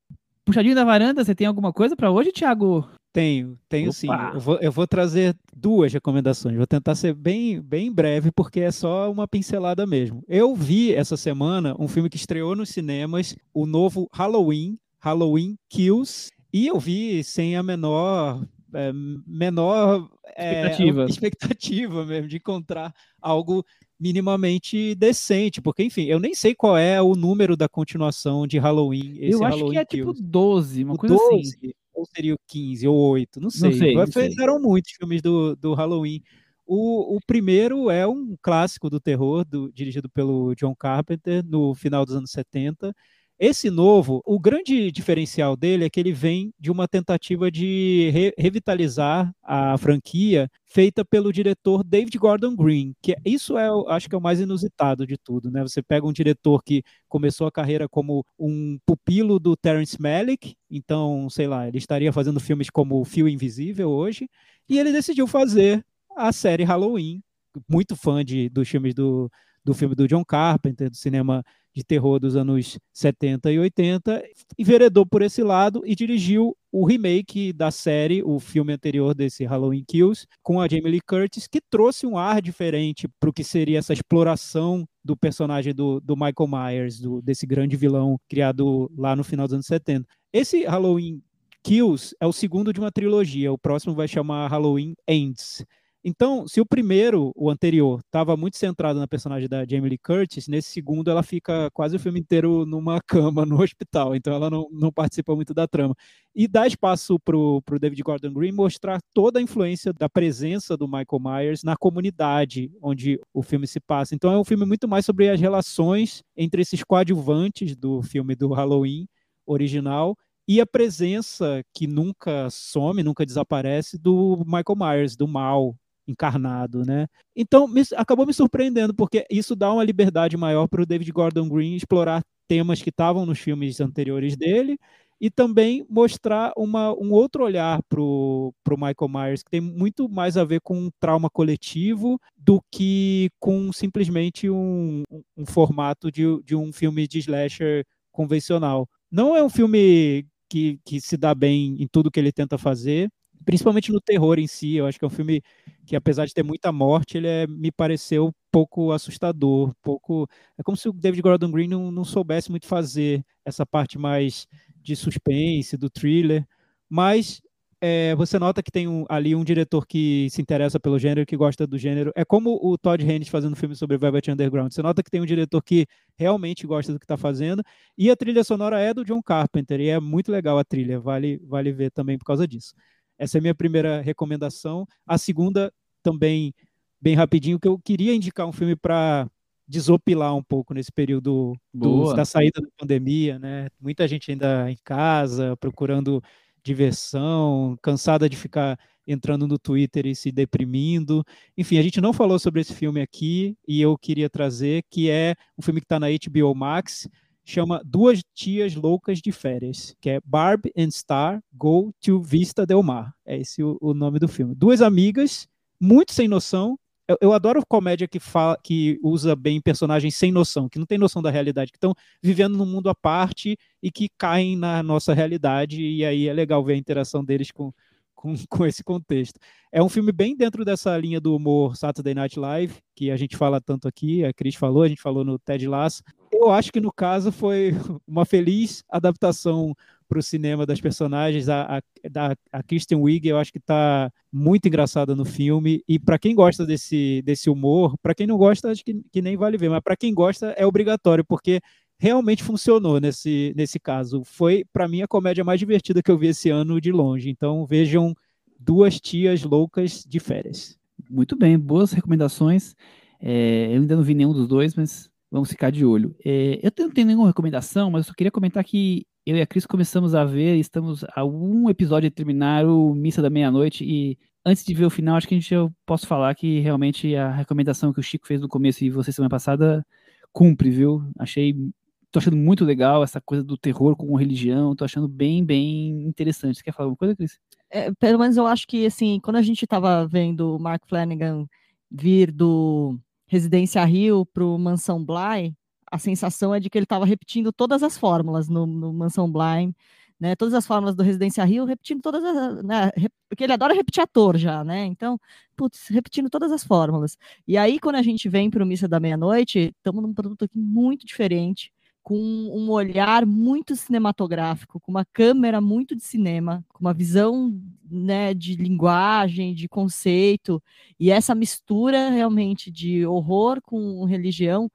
S2: Puxadinho da varanda, você tem alguma coisa para hoje, Thiago?
S4: Tenho, tenho Opa. sim. Eu vou, eu vou, trazer duas recomendações. Vou tentar ser bem, bem breve, porque é só uma pincelada mesmo. Eu vi essa semana um filme que estreou nos cinemas, o novo Halloween, Halloween Kills, e eu vi sem a menor. É, menor
S2: expectativa.
S4: É, expectativa mesmo de encontrar algo minimamente decente, porque, enfim, eu nem sei qual é o número da continuação de Halloween.
S2: eu acho
S4: Halloween
S2: que é
S4: Kills.
S2: tipo 12, uma o coisa 12, assim.
S4: Ou seria o 15 ou 8, não sei. Não sei não Fizeram sei. muitos filmes do, do Halloween. O, o primeiro é um clássico do terror, do, dirigido pelo John Carpenter, no final dos anos 70. Esse novo, o grande diferencial dele é que ele vem de uma tentativa de re revitalizar a franquia feita pelo diretor David Gordon Green, que é, isso é, acho que é o mais inusitado de tudo, né? Você pega um diretor que começou a carreira como um pupilo do Terence Malick, então, sei lá, ele estaria fazendo filmes como O Fio Invisível hoje, e ele decidiu fazer a série Halloween, muito fã de, dos filmes do, do filme do John Carpenter, do cinema de terror dos anos 70 e 80, enveredou por esse lado e dirigiu o remake da série, o filme anterior desse Halloween Kills, com a Jamie Lee Curtis, que trouxe um ar diferente para o que seria essa exploração do personagem do, do Michael Myers, do, desse grande vilão criado lá no final dos anos 70. Esse Halloween Kills é o segundo de uma trilogia, o próximo vai chamar Halloween Ends. Então, se o primeiro, o anterior, estava muito centrado na personagem da Jamie Lee Curtis, nesse segundo ela fica quase o filme inteiro numa cama no hospital, então ela não, não participa muito da trama. E dá espaço para o David Gordon Green mostrar toda a influência da presença do Michael Myers na comunidade onde o filme se passa. Então é um filme muito mais sobre as relações entre esses coadjuvantes do filme do Halloween original e a presença que nunca some, nunca desaparece do Michael Myers, do mal, encarnado, né? Então me, acabou me surpreendendo porque isso dá uma liberdade maior para o David Gordon Green explorar temas que estavam nos filmes anteriores dele e também mostrar uma, um outro olhar para o Michael Myers que tem muito mais a ver com um trauma coletivo do que com simplesmente um, um formato de, de um filme de slasher convencional. Não é um filme que, que se dá bem em tudo que ele tenta fazer, principalmente no terror em si. Eu acho que é um filme que, apesar de ter muita morte, ele é, me pareceu pouco assustador, pouco. É como se o David Gordon Green não, não soubesse muito fazer essa parte mais de suspense, do thriller, mas é, você nota que tem um, ali um diretor que se interessa pelo gênero, que gosta do gênero. É como o Todd Haynes fazendo filme sobre Velvet Underground. Você nota que tem um diretor que realmente gosta do que está fazendo. E a trilha sonora é do John Carpenter, e é muito legal a trilha, vale, vale ver também por causa disso. Essa é a minha primeira recomendação. A segunda, também bem rapidinho, que eu queria indicar um filme para desopilar um pouco nesse período do, da saída da pandemia, né? Muita gente ainda em casa, procurando diversão, cansada de ficar entrando no Twitter e se deprimindo. Enfim, a gente não falou sobre esse filme aqui e eu queria trazer, que é um filme que está na HBO Max, chama Duas Tias Loucas de Férias, que é Barb and Star Go to Vista Del Mar. É esse o, o nome do filme. Duas amigas, muito sem noção, eu, eu, adoro comédia que, fala, que usa bem personagens sem noção, que não tem noção da realidade, que estão vivendo num mundo à parte e que caem na nossa realidade, e aí é legal ver a interação deles com, com, com esse contexto. É um filme bem dentro dessa linha do humor Saturday Night Live, que a gente fala tanto aqui, a Cris falou, a gente falou no Ted Lasso. Eu acho que no caso foi uma feliz adaptação para o cinema das personagens. A, a, a Kristen Wiig, eu acho que está muito engraçada no filme. E para quem gosta desse, desse humor, para quem não gosta, acho que, que nem vale ver. Mas para quem gosta, é obrigatório, porque realmente funcionou nesse, nesse caso. Foi, para mim, a comédia mais divertida que eu vi esse ano de longe. Então vejam duas tias loucas de férias.
S2: Muito bem, boas recomendações. É, eu ainda não vi nenhum dos dois, mas vamos ficar de olho. É, eu não tenho nenhuma recomendação, mas eu só queria comentar que eu e a Cris começamos a ver, estamos a um episódio de terminar o Missa da Meia-Noite e antes de ver o final, acho que a gente eu posso falar que realmente a recomendação que o Chico fez no começo e você semana passada cumpre, viu? Achei, tô achando muito legal essa coisa do terror com religião, tô achando bem, bem interessante. Você quer falar alguma coisa, Cris?
S3: É, pelo menos eu acho que, assim, quando a gente estava vendo o Mark Flanagan vir do Residência Rio pro Mansão Bly, a sensação é de que ele estava repetindo todas as fórmulas no, no Mansão Blind, né? Todas as fórmulas do Residência Rio, repetindo todas as. Né? Porque ele adora repetir ator já, né? Então, putz, repetindo todas as fórmulas. E aí, quando a gente vem para o Missa da Meia-Noite, estamos num produto aqui muito diferente com um olhar muito cinematográfico, com uma câmera muito de cinema, com uma visão né, de linguagem, de conceito, e essa mistura realmente de horror com religião,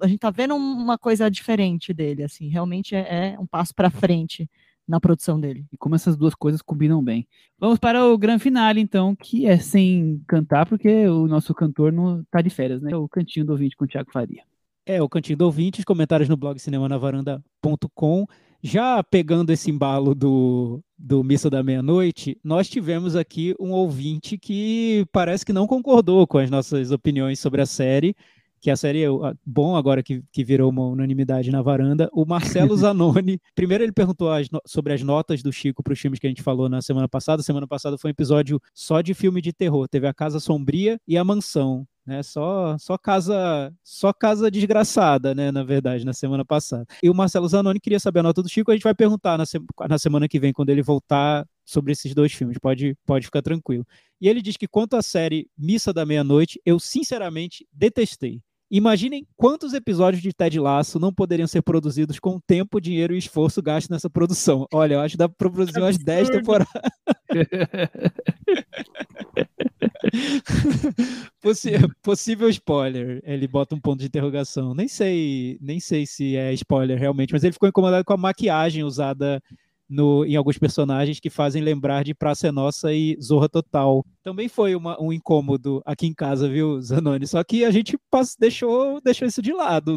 S3: a gente está vendo uma coisa diferente dele, assim, realmente é, é um passo para frente na produção dele.
S2: E como essas duas coisas combinam bem. Vamos para o grande finale, então, que é sem cantar, porque o nosso cantor não está de férias, né? O cantinho do ouvinte com o Thiago Faria.
S4: É, o Cantinho do Ouvinte, comentários no blog cinemanavaranda.com. Já pegando esse embalo do, do Missa da Meia-Noite, nós tivemos aqui um ouvinte que parece que não concordou com as nossas opiniões sobre a série, que a série é bom agora que, que virou uma unanimidade na varanda. O Marcelo Zanoni, primeiro ele perguntou as, sobre as notas do Chico para os filmes que a gente falou na semana passada. Semana passada foi um episódio só de filme de terror. Teve a Casa Sombria e a Mansão né? Só, só casa, só casa desgraçada, né? Na verdade, na semana passada. E o Marcelo Zanoni queria saber a nota do Chico. A gente vai perguntar na, se na semana que vem quando ele voltar sobre esses dois filmes. Pode, pode ficar tranquilo. E ele diz que quanto à série Missa da Meia-Noite, eu sinceramente detestei. Imaginem quantos episódios de Ted Lasso não poderiam ser produzidos com tempo, dinheiro e esforço gasto nessa produção. Olha, eu acho que dá para produzir umas 10 temporadas. Possi possível spoiler. Ele bota um ponto de interrogação. Nem sei, nem sei se é spoiler realmente, mas ele ficou incomodado com a maquiagem usada no, em alguns personagens que fazem lembrar de Praça é Nossa e Zorra Total. Também foi uma, um incômodo aqui em casa, viu, Zanoni? Só que a gente passou, deixou, deixou isso de lado.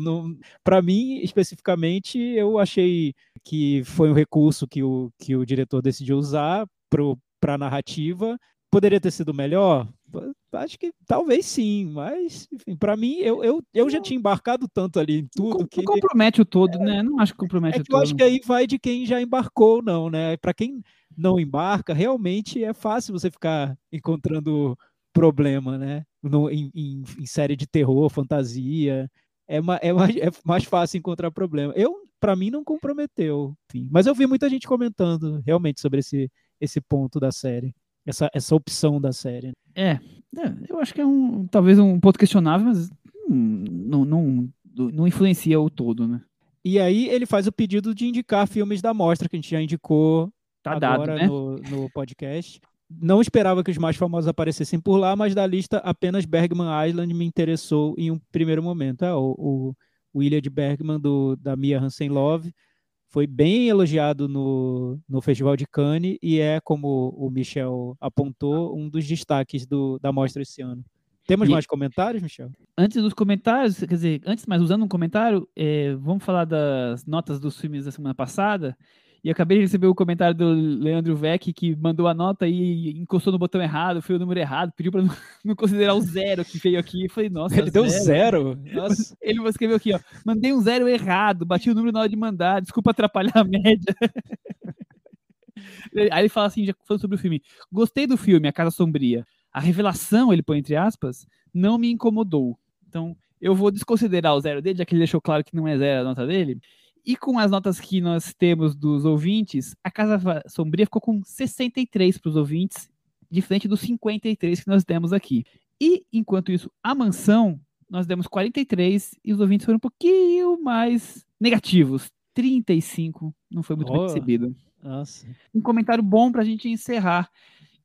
S4: Para mim, especificamente, eu achei que foi um recurso que o, que o diretor decidiu usar para a narrativa. Poderia ter sido melhor? Acho que talvez sim, mas para mim eu, eu, eu já tinha embarcado tanto ali em tudo
S2: não,
S4: que
S2: compromete o todo, é, né? Não acho que compromete
S4: é
S2: que o todo.
S4: Eu acho que aí vai de quem já embarcou, não, né? Para quem não embarca, realmente é fácil você ficar encontrando problema, né? No, em, em, em série de terror, fantasia, é, ma, é, mais, é mais fácil encontrar problema. Eu para mim não comprometeu. Enfim. Mas eu vi muita gente comentando realmente sobre esse, esse ponto da série, essa, essa opção da série.
S2: É, é eu acho que é um talvez um ponto questionável, mas hum, não, não, não influencia o todo, né?
S4: E aí ele faz o pedido de indicar filmes da mostra que a gente já indicou tá agora dado, né? no, no podcast. Não esperava que os mais famosos aparecessem por lá, mas da lista apenas Bergman Island me interessou em um primeiro momento. É, o, o, o Ilha de Bergman do, da Mia Hansen Love foi bem elogiado no, no Festival de Cannes e é, como o Michel apontou, um dos destaques do, da mostra esse ano. Temos e, mais comentários, Michel?
S2: Antes dos comentários, quer dizer, antes, mas usando um comentário, é, vamos falar das notas dos filmes da semana passada. E acabei de receber o comentário do Leandro Vec, que mandou a nota e encostou no botão errado, foi o número errado, pediu para não, considerar o zero que veio aqui. Eu falei, nossa.
S4: Ele zero. deu zero? Nossa.
S2: Ele escreveu aqui, ó. Mandei um zero errado, bati o número na hora de mandar, desculpa atrapalhar a média. Aí ele fala assim, já falando sobre o filme. Gostei do filme, A Casa Sombria. A revelação, ele põe entre aspas, não me incomodou. Então, eu vou desconsiderar o zero dele, já que ele deixou claro que não é zero a nota dele. E com as notas que nós temos dos ouvintes, a Casa Sombria ficou com 63 para os ouvintes, diferente dos 53 que nós demos aqui. E, enquanto isso, a Mansão, nós demos 43 e os ouvintes foram um pouquinho mais negativos. 35, não foi muito oh, bem recebido.
S4: Nossa.
S2: Um comentário bom para a gente encerrar,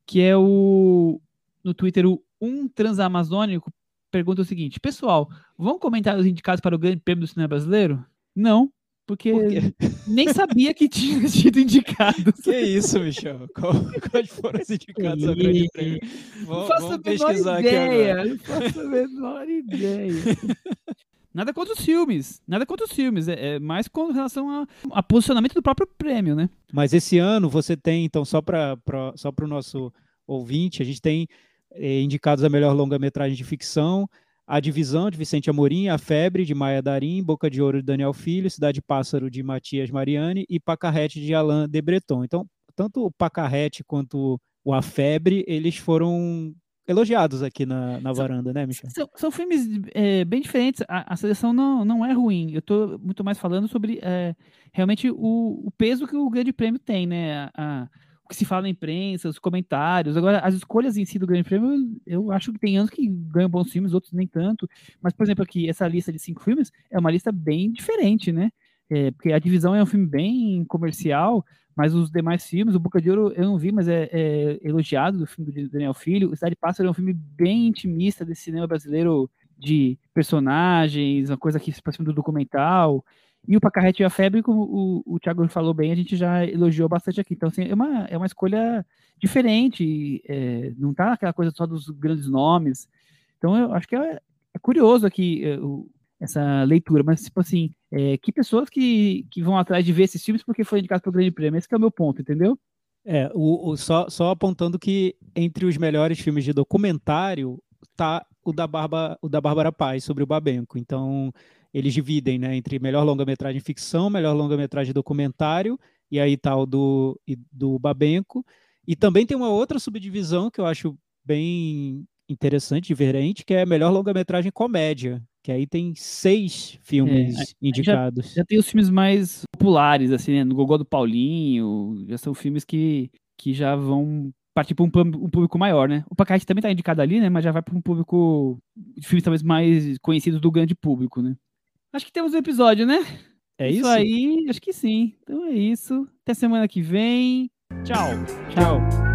S2: que é o no Twitter, o Um Transamazônico pergunta o seguinte: Pessoal, vão comentar os indicados para o Grande Prêmio do Cinema Brasileiro? Não, porque Por nem sabia que tinha sido indicado.
S4: Que isso, Michel? Quais foram os indicados ao grande prêmio?
S2: Vamos, faço vamos pesquisar ideia, aqui agora. Não faço a menor ideia. Nada contra os filmes, nada contra os filmes, é, é mais com relação a, a, posicionamento do próprio prêmio, né?
S4: Mas esse ano você tem, então, só para só o nosso ouvinte, a gente tem é, indicados a melhor longa-metragem de ficção, a Divisão, de Vicente Amorim, A Febre, de Maia Darim, Boca de Ouro, de Daniel Filho, Cidade Pássaro, de Matias Mariani e Pacarrete, de Alain de Breton. Então, tanto o Pacarrete quanto o A Febre, eles foram elogiados aqui na, na varanda, né, Michel?
S2: São, são filmes é, bem diferentes. A, a, seleção não, não é ruim. Eu estou muito mais falando sobre é, realmente o, o, peso que o Grande Prêmio tem, né? A, que se fala na imprensa, os comentários. Agora, as escolhas em si do Grande Prêmio, eu acho que tem anos que ganham bons filmes, outros nem tanto. Mas, por exemplo, aqui, essa lista de cinco filmes é uma lista bem diferente, né? É, porque a Divisão é um filme bem comercial, mas os demais filmes, o Boca de Ouro eu não vi, mas é, é elogiado do filme do Daniel Filho. O Cidade Pássaro é um filme bem intimista desse cinema brasileiro de personagens, uma coisa que se aproxima do documental. E o Pacarrete e a Febre, como o, o Thiago falou bem, a gente já elogiou bastante aqui. Então, assim, é uma, é uma escolha diferente, é, não tá aquela coisa só dos grandes nomes. Então, eu acho que é, é curioso aqui é, o, essa leitura, mas, tipo assim, é, que pessoas que, que vão atrás de ver esses filmes porque foi indicado para o Grande Prêmio, esse é o meu ponto, entendeu?
S4: É, o, o, só, só apontando que entre os melhores filmes de documentário tá o da, Barba, o da Bárbara Paz sobre o Babenco. Então, eles dividem né, entre melhor longa-metragem ficção, melhor longa-metragem documentário, e aí tal tá do, do Babenco. E também tem uma outra subdivisão que eu acho bem interessante, diferente, que é melhor longa-metragem comédia, que aí tem seis filmes é, indicados.
S2: Já, já, tem os filmes mais populares, assim, né? No Gogó do Paulinho, já são filmes que, que já vão partir para um, um, público maior, né? O Pacarete também está indicado ali, né? Mas já vai para um público, filmes talvez mais conhecidos do grande público, né? Acho que temos um episódio, né?
S4: É isso?
S2: Isso aí, acho que sim. Então é isso. Até semana que vem. Tchau.
S4: Tchau.